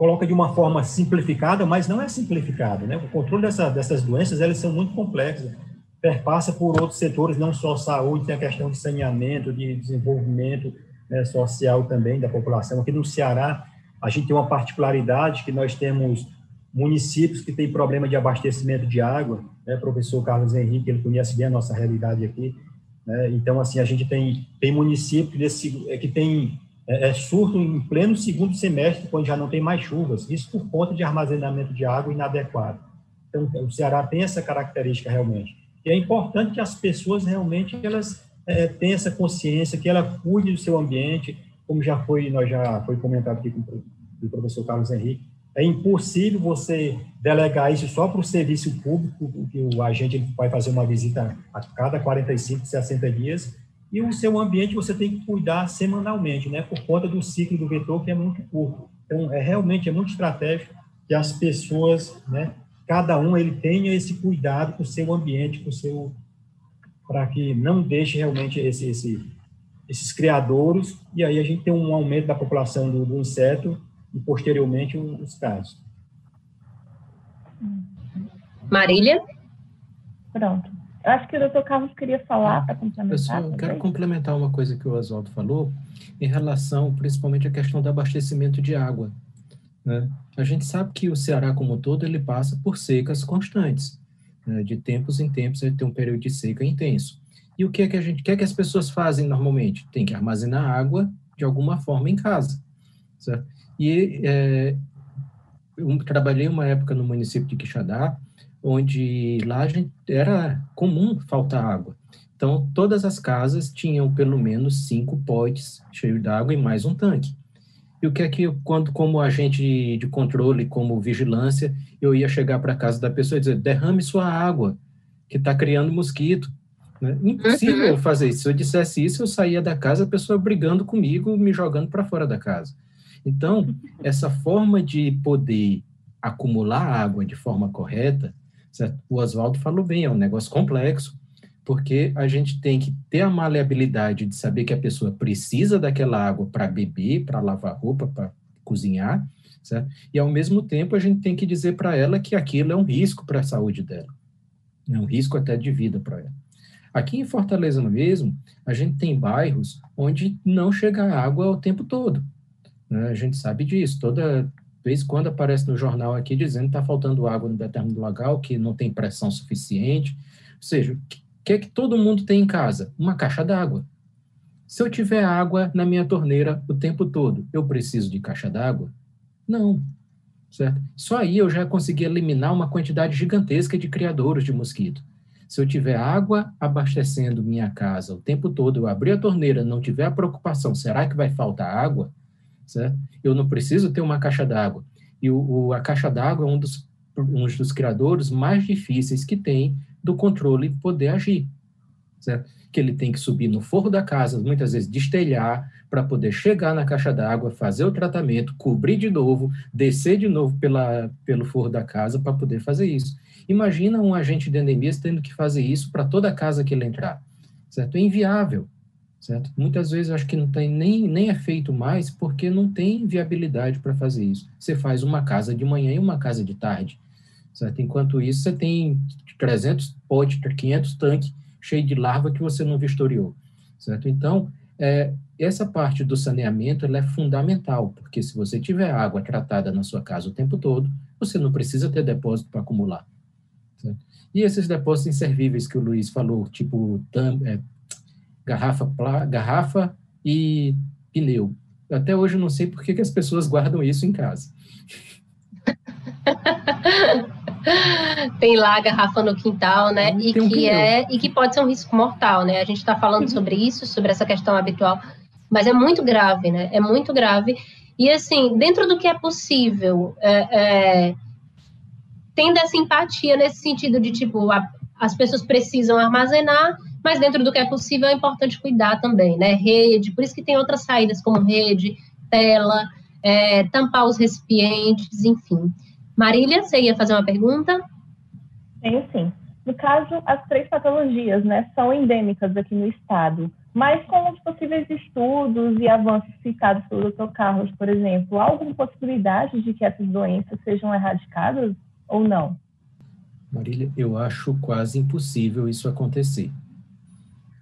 S5: coloca de uma forma simplificada, mas não é simplificado, né? O controle dessa, dessas doenças, elas são muito complexas, perpassa por outros setores, não só saúde, tem a questão de saneamento, de desenvolvimento né, social também da população. Aqui no Ceará, a gente tem uma particularidade que nós temos municípios que têm problema de abastecimento de água, né? professor Carlos Henrique, ele conhece bem a nossa realidade aqui, né? Então, assim, a gente tem, tem município desse, é, que tem é, é, surto em pleno segundo semestre, quando já não tem mais chuvas, isso por conta de armazenamento de água inadequado. Então, o Ceará tem essa característica realmente. E é importante que as pessoas realmente elas é, tenham essa consciência, que ela cuide do seu ambiente, como já foi, nós já foi comentado aqui com o professor Carlos Henrique, é impossível você delegar isso só para o serviço público, que o agente vai fazer uma visita a cada 45, 60 dias, e o seu ambiente você tem que cuidar semanalmente, né, por conta do ciclo do vetor que é muito curto. Então, é realmente é muito estratégico que as pessoas, né, cada um ele tenha esse cuidado com o seu ambiente, com o seu para que não deixe realmente esse, esse, esses criadouros e aí a gente tem um aumento da população do, do inseto e posteriormente os casos.
S2: Marília?
S4: Pronto. Eu acho que o doutor Carlos queria falar para complementar. Eu só
S3: quero complementar uma coisa que o Oswaldo falou em relação principalmente à questão do abastecimento de água. Né? A gente sabe que o Ceará como um todo ele passa por secas constantes. Né? De tempos em tempos ele tem um período de seca intenso. E o que é que a gente quer que as pessoas fazem normalmente? Tem que armazenar água de alguma forma em casa. Certo? E é, eu trabalhei uma época no município de Quixadá, onde lá era comum faltar água. Então, todas as casas tinham pelo menos cinco potes cheios d'água e mais um tanque. E o que é que, quando, como agente de controle, como vigilância, eu ia chegar para a casa da pessoa e dizer: derrame sua água, que está criando mosquito. Né? Impossível uhum. fazer isso. Se eu dissesse isso, eu saía da casa, a pessoa brigando comigo, me jogando para fora da casa. Então, (laughs) essa forma de poder acumular água de forma correta Certo? O Oswaldo falou bem, é um negócio complexo, porque a gente tem que ter a maleabilidade de saber que a pessoa precisa daquela água para beber, para lavar roupa, para cozinhar, certo? E ao mesmo tempo a gente tem que dizer para ela que aquilo é um risco para a saúde dela, é um risco até de vida para ela. Aqui em Fortaleza mesmo, a gente tem bairros onde não chega água o tempo todo. Né? A gente sabe disso. Toda vez quando aparece no jornal aqui dizendo que está faltando água no determinado local, que não tem pressão suficiente. Ou seja, o que é que todo mundo tem em casa? Uma caixa d'água. Se eu tiver água na minha torneira o tempo todo, eu preciso de caixa d'água? Não. Certo? Só aí eu já consegui eliminar uma quantidade gigantesca de criadouros de mosquito. Se eu tiver água abastecendo minha casa o tempo todo, eu abrir a torneira, não tiver a preocupação, será que vai faltar água? Certo? Eu não preciso ter uma caixa d'água. E o, o, a caixa d'água é um dos, um dos criadores mais difíceis que tem do controle poder agir, certo? Que ele tem que subir no forro da casa, muitas vezes destelhar, para poder chegar na caixa d'água, fazer o tratamento, cobrir de novo, descer de novo pela, pelo forro da casa para poder fazer isso. Imagina um agente de endemias tendo que fazer isso para toda a casa que ele entrar, certo? É inviável, certo? Muitas vezes acho que não tem nem, nem é feito mais porque não tem viabilidade para fazer isso. Você faz uma casa de manhã e uma casa de tarde, certo? Enquanto isso, você tem 300 potes, 500 tanques cheios de larva que você não vistoriou, certo? Então, é, essa parte do saneamento é fundamental, porque se você tiver água tratada na sua casa o tempo todo, você não precisa ter depósito para acumular. Certo? E esses depósitos inservíveis que o Luiz falou, tipo tam, é, garrafa, garrafa e pneu. Até hoje eu não sei por que, que as pessoas guardam isso em casa. (laughs)
S2: tem lá a garrafa no quintal, né? e que um é e que pode ser um risco mortal, né? A gente está falando uhum. sobre isso, sobre essa questão habitual, mas é muito grave, né? É muito grave. E assim, dentro do que é possível, é, é, tendo essa empatia nesse sentido de tipo, a, as pessoas precisam armazenar, mas dentro do que é possível é importante cuidar também, né? Rede, por isso que tem outras saídas como rede, tela, é, tampar os recipientes, enfim. Marília, você ia fazer uma pergunta?
S4: Tenho sim. No caso, as três patologias né, são endêmicas aqui no estado, mas com os possíveis estudos e avanços citados pelo Dr. Carlos, por exemplo, há alguma possibilidade de que essas doenças sejam erradicadas ou não?
S3: Marília, eu acho quase impossível isso acontecer,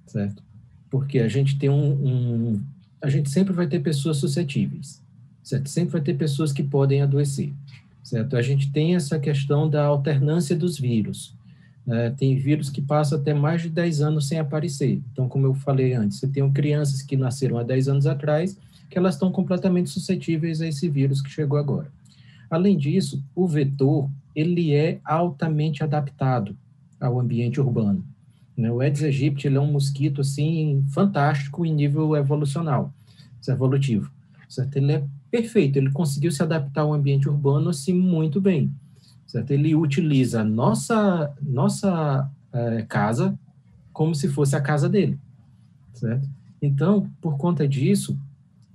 S3: certo? Porque a gente tem um, um a gente sempre vai ter pessoas suscetíveis, certo? Sempre vai ter pessoas que podem adoecer, certo? A gente tem essa questão da alternância dos vírus. Né? Tem vírus que passam até mais de 10 anos sem aparecer. Então, como eu falei antes, você tem crianças que nasceram há 10 anos atrás, que elas estão completamente suscetíveis a esse vírus que chegou agora. Além disso, o vetor, ele é altamente adaptado ao ambiente urbano. Né? O Aedes aegypti é um mosquito assim fantástico em nível evolucional, evolutivo. Certo? Ele é perfeito, ele conseguiu se adaptar ao ambiente urbano assim muito bem. Certo? Ele utiliza nossa nossa é, casa como se fosse a casa dele, certo? Então, por conta disso,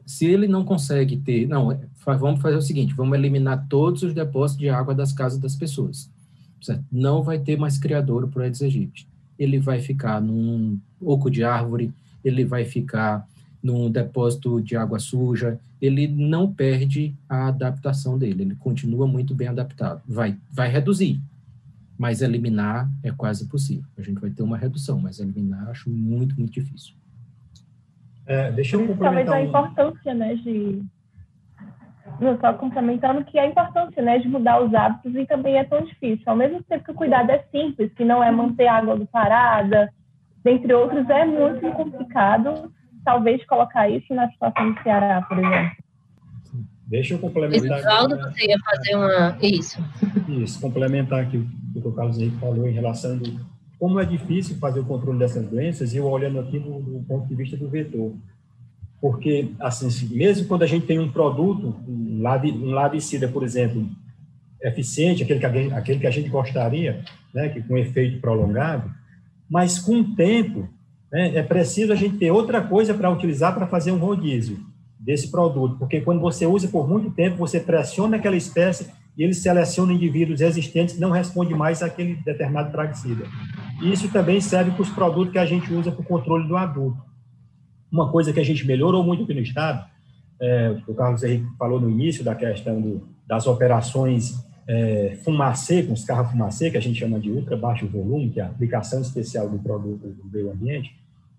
S3: se ele não consegue ter, não, é, vamos fazer o seguinte, vamos eliminar todos os depósitos de água das casas das pessoas, certo? Não vai ter mais criador para o Aedes aegypti. Ele vai ficar num oco de árvore, ele vai ficar num depósito de água suja, ele não perde a adaptação dele, ele continua muito bem adaptado. Vai, vai reduzir, mas eliminar é quase impossível. A gente vai ter uma redução, mas eliminar acho muito, muito difícil.
S4: É, deixa eu complementar. Talvez a importância, né, de não, só complementando que a importância né, de mudar os hábitos e também é tão difícil. Ao mesmo tempo que o cuidado é simples, que não é manter a água parada, dentre outros, é muito complicado talvez colocar isso na situação do Ceará, por exemplo.
S5: Deixa eu complementar.
S2: Oswaldo, você ia fazer uma. Isso.
S5: Isso, complementar aqui o que o Carlos Henrique falou em relação do como é difícil fazer o controle dessas doenças, e eu olhando aqui do, do ponto de vista do vetor. Porque, assim, mesmo quando a gente tem um produto, um, labicida, por exemplo, eficiente, aquele que, gente, aquele que a gente gostaria, né, que com efeito prolongado, mas com o tempo, né, é preciso a gente ter outra coisa para utilizar para fazer um rodízio desse produto, porque quando você usa por muito tempo, você pressiona aquela espécie e ele seleciona indivíduos resistentes que não respondem mais àquele determinado praguicida. Isso também serve para os produtos que a gente usa para o controle do adulto. Uma coisa que a gente melhorou muito aqui no Estado, é, o Carlos Henrique falou no início da questão do, das operações é, fumacê, com os carros fumacê, que a gente chama de ultra baixo volume, que é a aplicação especial do produto do meio ambiente,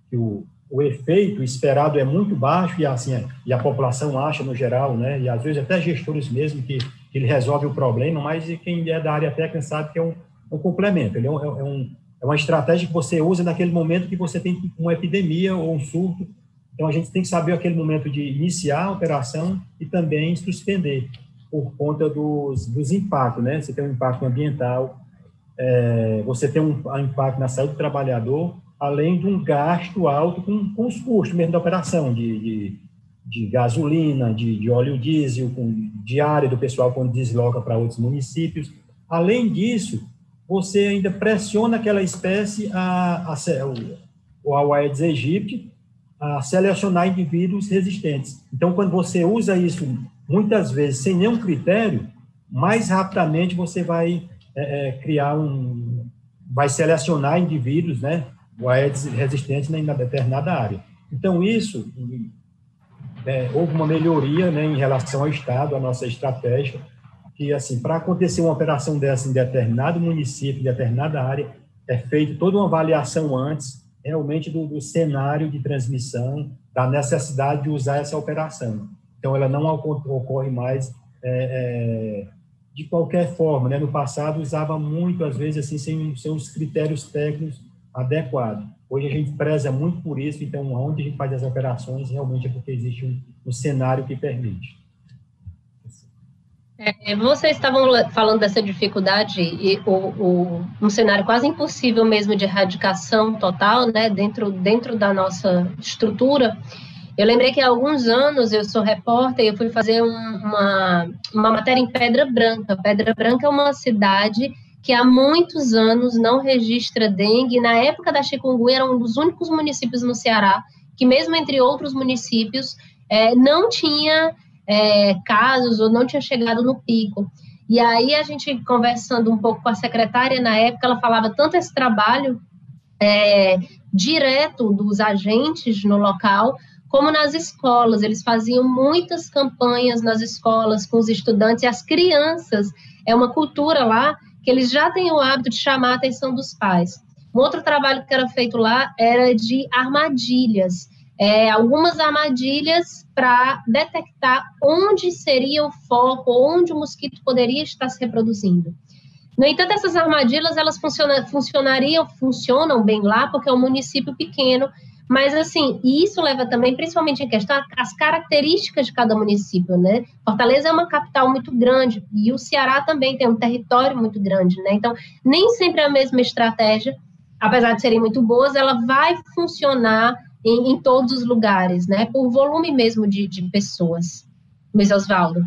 S5: que o, o efeito esperado é muito baixo e assim e a população acha no geral, né? E às vezes até gestores mesmo que, que ele resolve o problema, mas quem é da área técnica sabe que é um, um complemento. Ele é, um, é, um, é uma estratégia que você usa naquele momento que você tem uma epidemia ou um surto. Então a gente tem que saber aquele momento de iniciar a operação e também suspender por conta dos, dos impactos, né? Você tem um impacto ambiental, é, você tem um, um impacto na saúde do trabalhador além de um gasto alto com, com os custos mesmo da operação, de, de, de gasolina, de, de, óleo diesel, com diária do pessoal quando desloca para outros municípios. Além disso, você ainda pressiona aquela espécie, a, a, o, o Aedes aegypti, a selecionar indivíduos resistentes. Então, quando você usa isso muitas vezes sem nenhum critério, mais rapidamente você vai é, é, criar um, vai selecionar indivíduos, né, o Aedes resistente em determinada área. Então, isso, é, houve uma melhoria né, em relação ao Estado, a nossa estratégia, que, assim, para acontecer uma operação dessa em determinado município, em determinada área, é feita toda uma avaliação antes, realmente, do, do cenário de transmissão, da necessidade de usar essa operação. Então, ela não ocorre mais é, é, de qualquer forma. Né? No passado, usava muito, às vezes, assim, sem, sem os critérios técnicos adequado. Hoje a gente preza muito por isso, então onde a gente faz as operações realmente é porque existe um, um cenário que permite.
S2: É, vocês estavam falando dessa dificuldade e o, o, um cenário quase impossível mesmo de erradicação total, né, dentro, dentro da nossa estrutura. Eu lembrei que há alguns anos eu sou repórter e eu fui fazer um, uma, uma matéria em Pedra Branca. Pedra Branca é uma cidade que há muitos anos não registra dengue. Na época da chikungunya, era um dos únicos municípios no Ceará que, mesmo entre outros municípios, é, não tinha é, casos ou não tinha chegado no pico. E aí, a gente conversando um pouco com a secretária na época, ela falava tanto esse trabalho é, direto dos agentes no local, como nas escolas. Eles faziam muitas campanhas nas escolas com os estudantes e as crianças. É uma cultura lá que eles já têm o hábito de chamar a atenção dos pais. Um outro trabalho que era feito lá era de armadilhas. É, algumas armadilhas para detectar onde seria o foco, onde o mosquito poderia estar se reproduzindo. No entanto, essas armadilhas elas funciona, funcionariam, funcionam bem lá porque é um município pequeno mas, assim, isso leva também, principalmente em questão, as características de cada município, né? Fortaleza é uma capital muito grande e o Ceará também tem um território muito grande, né? Então, nem sempre é a mesma estratégia, apesar de serem muito boas, ela vai funcionar em, em todos os lugares, né? Por volume mesmo de, de pessoas. Luiz Osvaldo.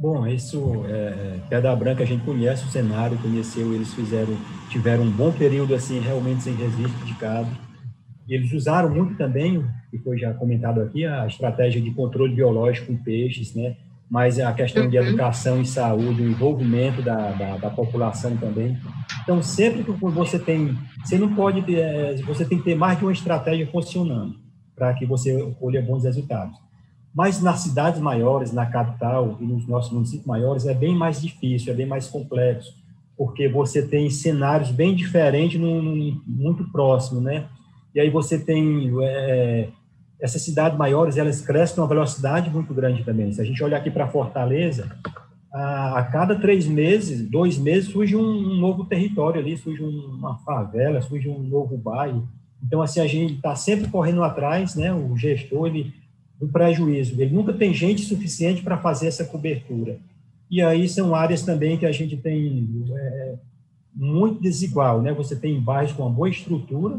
S5: Bom, isso, é, é, Pedra Branca, a gente conhece o cenário, conheceu, eles fizeram, tiveram um bom período, assim, realmente sem registro de casos. Eles usaram muito também, que foi já comentado aqui, a estratégia de controle biológico em peixes, né? Mas a questão de uhum. educação e saúde, o envolvimento da, da, da, população também. Então, sempre que você tem, você não pode ter, é, você tem que ter mais de uma estratégia funcionando para que você colha bons resultados. Mas nas cidades maiores, na capital e nos nossos municípios maiores, é bem mais difícil, é bem mais complexo, porque você tem cenários bem diferentes, num, num, muito próximo, né? E aí você tem é, essas cidades maiores, elas crescem numa velocidade muito grande também. Se a gente olhar aqui para Fortaleza, a, cada três meses, dois meses, surge um, um novo território ali, surge uma favela, surge um novo bairro. Então, assim, a gente está sempre correndo atrás, né? O gestor, ele do prejuízo. Ele nunca tem gente suficiente para fazer essa cobertura. E aí são áreas também que a gente tem é, muito desigual, né? Você tem bairros com uma boa estrutura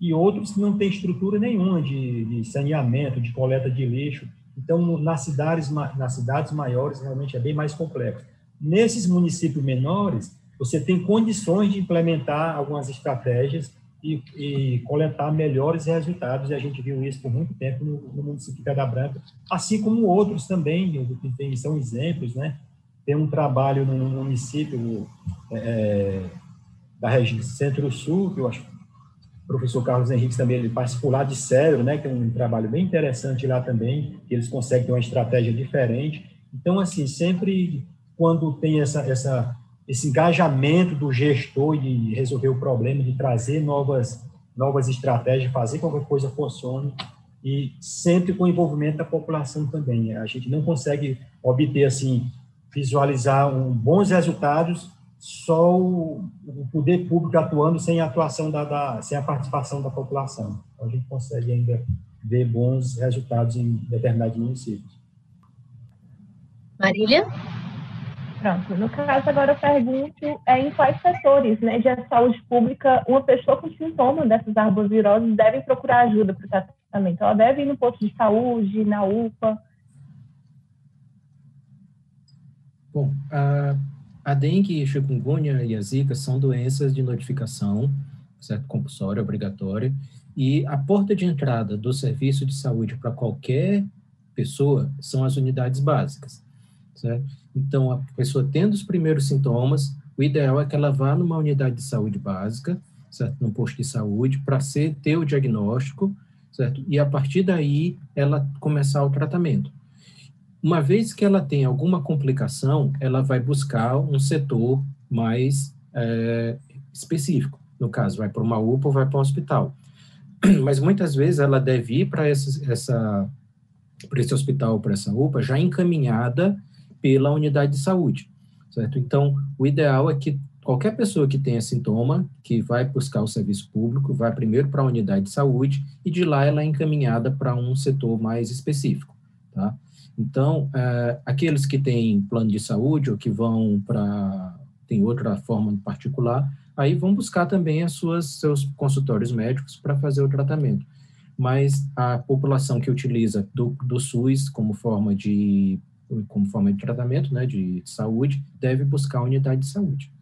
S5: e outros que não têm estrutura nenhuma de, de saneamento, de coleta de lixo. Então, nas cidades, nas cidades maiores, realmente é bem mais complexo. Nesses municípios menores, você tem condições de implementar algumas estratégias e, e, coletar melhores resultados, e a gente viu isso por muito tempo no, no município de Pedra Branca, assim como outros também, tem, são exemplos, né? Tem um trabalho no município é, da região Centro-Sul, que eu acho professor Carlos Henrique também ele participou lá de Cedro, né, que é um trabalho bem interessante lá também, que eles conseguem ter uma estratégia diferente. Então, assim, sempre quando tem essa, essa esse engajamento do gestor de resolver o problema, de trazer novas, novas estratégias, fazer a coisa funcione e sempre com o envolvimento da população também. A gente não consegue obter, assim, visualizar um, bons resultados só o, o, poder público atuando sem a atuação da, da, sem a participação da população. Então, a gente consegue ainda ver bons resultados em determinados municípios.
S2: Marília?
S4: Pronto. No caso, agora eu pergunto é, em quais setores né, de saúde pública uma pessoa com sintomas dessas arboviroses deve procurar ajuda para o tratamento? Ela deve ir no posto de saúde, na UPA?
S3: Bom, a, a dengue, chikungunya e a zika são doenças de notificação, certo? Compulsória, obrigatória, e a porta de entrada do serviço de saúde para qualquer pessoa são as unidades básicas. Certo? Então, a pessoa tendo os primeiros sintomas, o ideal é que ela vá numa unidade de saúde básica, certo? num posto de saúde, para ter o diagnóstico, certo? E a partir daí, ela começar o tratamento. Uma vez que ela tem alguma complicação, ela vai buscar um setor mais é, específico. No caso, vai para uma UPA ou vai para um hospital. (clears throat) Mas muitas vezes ela deve ir para essa, essa, esse hospital, para essa UPA, já encaminhada pela unidade de saúde, certo? Então, o ideal é que qualquer pessoa que tenha sintoma, que vai buscar o serviço público, vai primeiro para a unidade de saúde e de lá ela é encaminhada para um setor mais específico, tá? Então, é, aqueles que têm plano de saúde ou que vão para tem outra forma particular, aí vão buscar também as suas seus consultórios médicos para fazer o tratamento. mas a população que utiliza do, do SUS como forma de como forma de tratamento, né, de saúde, deve buscar a unidade de saúde.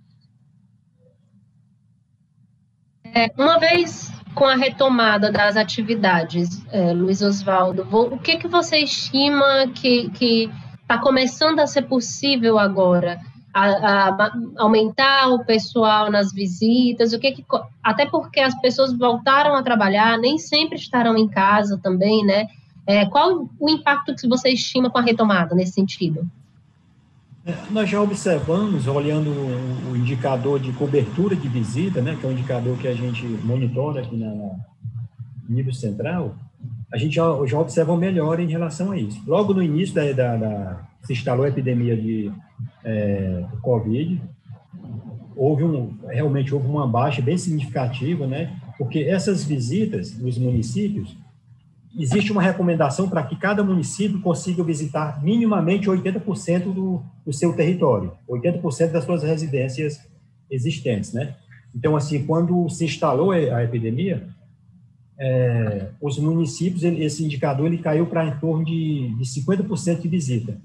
S2: É, uma vez com a retomada das atividades, é, Luiz Oswaldo, o que, que você estima que está começando a ser possível agora? A, a, aumentar o pessoal nas visitas, o que, que até porque as pessoas voltaram a trabalhar, nem sempre estarão em casa também, né? É, qual o impacto que você estima com a retomada nesse sentido?
S5: Nós já observamos, olhando o indicador de cobertura de visita, né, que é um indicador que a gente monitora aqui na nível central, a gente já, já observa melhor em relação a isso. Logo no início da, da, da se instalou a epidemia de é, Covid, houve um, realmente houve uma baixa bem significativa, né, porque essas visitas nos municípios existe uma recomendação para que cada município consiga visitar minimamente 80% do, do seu território, 80% das suas residências existentes, né? Então, assim, quando se instalou a epidemia, é, os municípios, esse indicador, ele caiu para em torno de, de 50% de visita.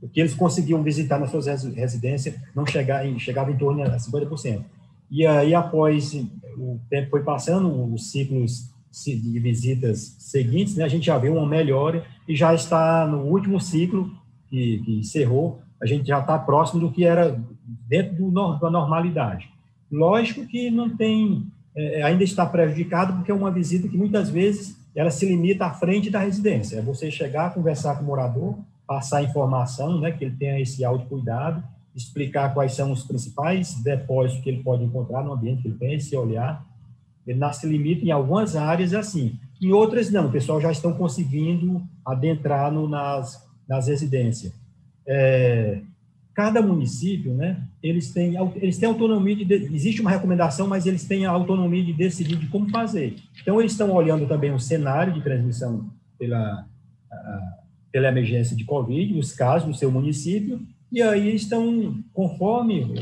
S5: O que eles conseguiam visitar nas suas residências não chegava, chegava em torno a 50%. E aí, após o tempo foi passando, os ciclos de visitas seguintes, né, a gente já vê uma melhora e já está no último ciclo que, que encerrou, a gente já está próximo do que era dentro do, da normalidade. Lógico que não tem, é, ainda está prejudicado, porque é uma visita que muitas vezes ela se limita à frente da residência. É você chegar, conversar com o morador, passar informação, né, que ele tenha esse autocuidado, explicar quais são os principais depósitos que ele pode encontrar no ambiente que ele tem, se olhar, ele nasce limite em algumas áreas assim, em outras não, o pessoal já estão conseguindo adentrar no, nas, nas residências. É, cada município, né, eles têm, eles têm autonomia de, existe uma recomendação, mas eles têm a autonomia de decidir de como fazer. Então, eles estão olhando também o cenário de transmissão pela, pela emergência de Covid, os casos do seu município, e aí estão, conforme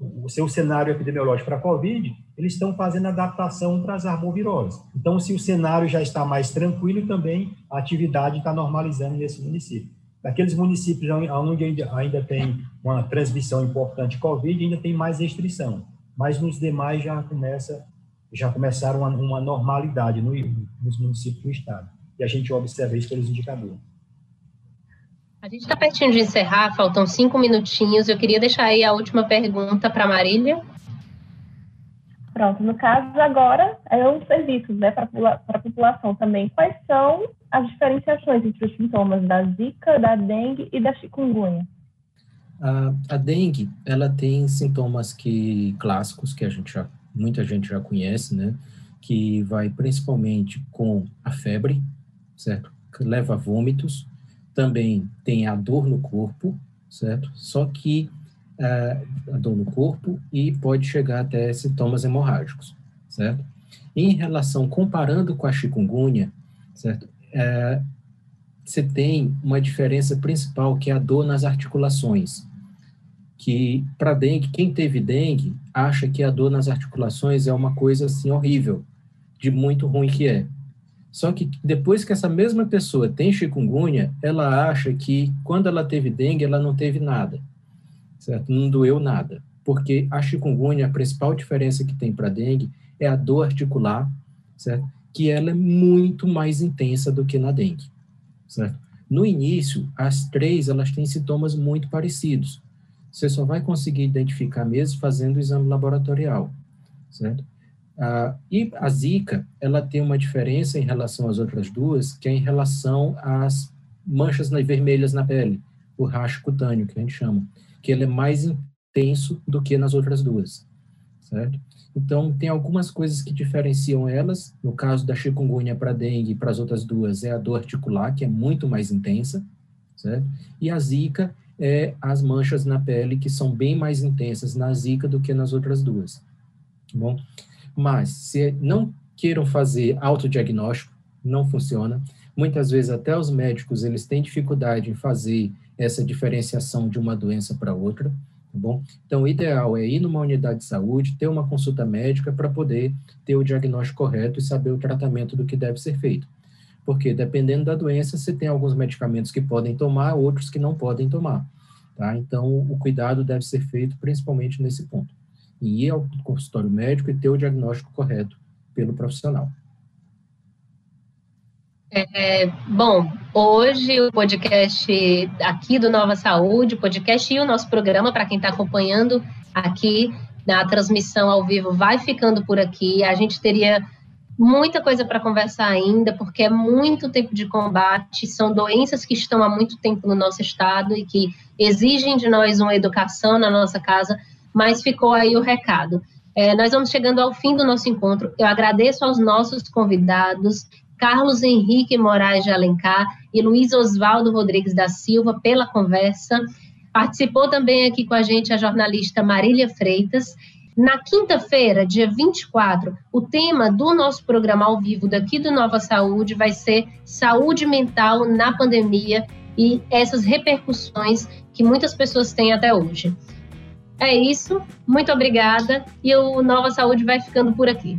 S5: o, seu cenário epidemiológico para a Covid, eles estão fazendo adaptação para as arboviroses. Então, se o cenário já está mais tranquilo, também a atividade está normalizando nesse município. Naqueles municípios onde ainda, ainda tem uma transmissão importante de Covid, ainda tem mais restrição. Mas nos demais já começa já começaram uma, uma normalidade no, nos municípios do estado. E a gente observa isso pelos indicadores.
S2: A gente está pertinho de encerrar, faltam cinco minutinhos. Eu queria deixar aí a última pergunta para a Marília.
S4: Pronto, no caso agora é um serviço né, para a população também. Quais são as diferenciações entre os sintomas da zika, da dengue e da chikungunya?
S3: A, a dengue, ela tem sintomas que clássicos que a gente já, muita gente já conhece, né? Que vai principalmente com a febre, certo? Que leva a vômitos, também tem a dor no corpo, certo? Só que a dor no corpo e pode chegar até sintomas hemorrágicos, certo? Em relação, comparando com a chikungunya, certo? É, você tem uma diferença principal que é a dor nas articulações, que para dengue, quem teve dengue acha que a dor nas articulações é uma coisa assim horrível, de muito ruim que é. Só que depois que essa mesma pessoa tem chikungunya, ela acha que quando ela teve dengue, ela não teve nada certo? Não doeu nada. Porque a chikungunya, a principal diferença que tem para dengue é a dor articular, certo? Que ela é muito mais intensa do que na dengue, certo? No início, as três, elas têm sintomas muito parecidos. Você só vai conseguir identificar mesmo fazendo o exame laboratorial, certo? Ah, e a zika, ela tem uma diferença em relação às outras duas, que é em relação às manchas vermelhas na pele, o racho cutâneo, que a gente chama que ele é mais intenso do que nas outras duas, certo? Então, tem algumas coisas que diferenciam elas. No caso da chikungunya para dengue e para as outras duas, é a dor articular, que é muito mais intensa, certo? E a zika é as manchas na pele, que são bem mais intensas na zika do que nas outras duas, tá bom? Mas, se não queiram fazer autodiagnóstico, não funciona. Muitas vezes, até os médicos, eles têm dificuldade em fazer essa diferenciação de uma doença para outra, tá bom? Então, o ideal é ir numa unidade de saúde, ter uma consulta médica para poder ter o diagnóstico correto e saber o tratamento do que deve ser feito. porque dependendo da doença, você tem alguns medicamentos que podem tomar, outros que não podem tomar. Tá? Então, o cuidado deve ser feito principalmente nesse ponto. Ir ao consultório médico e ter o diagnóstico correto pelo profissional.
S2: É, bom, hoje o podcast aqui do Nova Saúde, o podcast e o nosso programa, para quem está acompanhando aqui na transmissão ao vivo, vai ficando por aqui. A gente teria muita coisa para conversar ainda, porque é muito tempo de combate, são doenças que estão há muito tempo no nosso estado e que exigem de nós uma educação na nossa casa, mas ficou aí o recado. É, nós vamos chegando ao fim do nosso encontro. Eu agradeço aos nossos convidados Carlos Henrique Moraes de Alencar e Luiz Oswaldo Rodrigues da Silva pela conversa. Participou também aqui com a gente a jornalista Marília Freitas. Na quinta-feira, dia 24, o tema do nosso programa ao vivo daqui do Nova Saúde vai ser saúde mental na pandemia e essas repercussões que muitas pessoas têm até hoje. É isso, muito obrigada e o Nova Saúde vai ficando por aqui.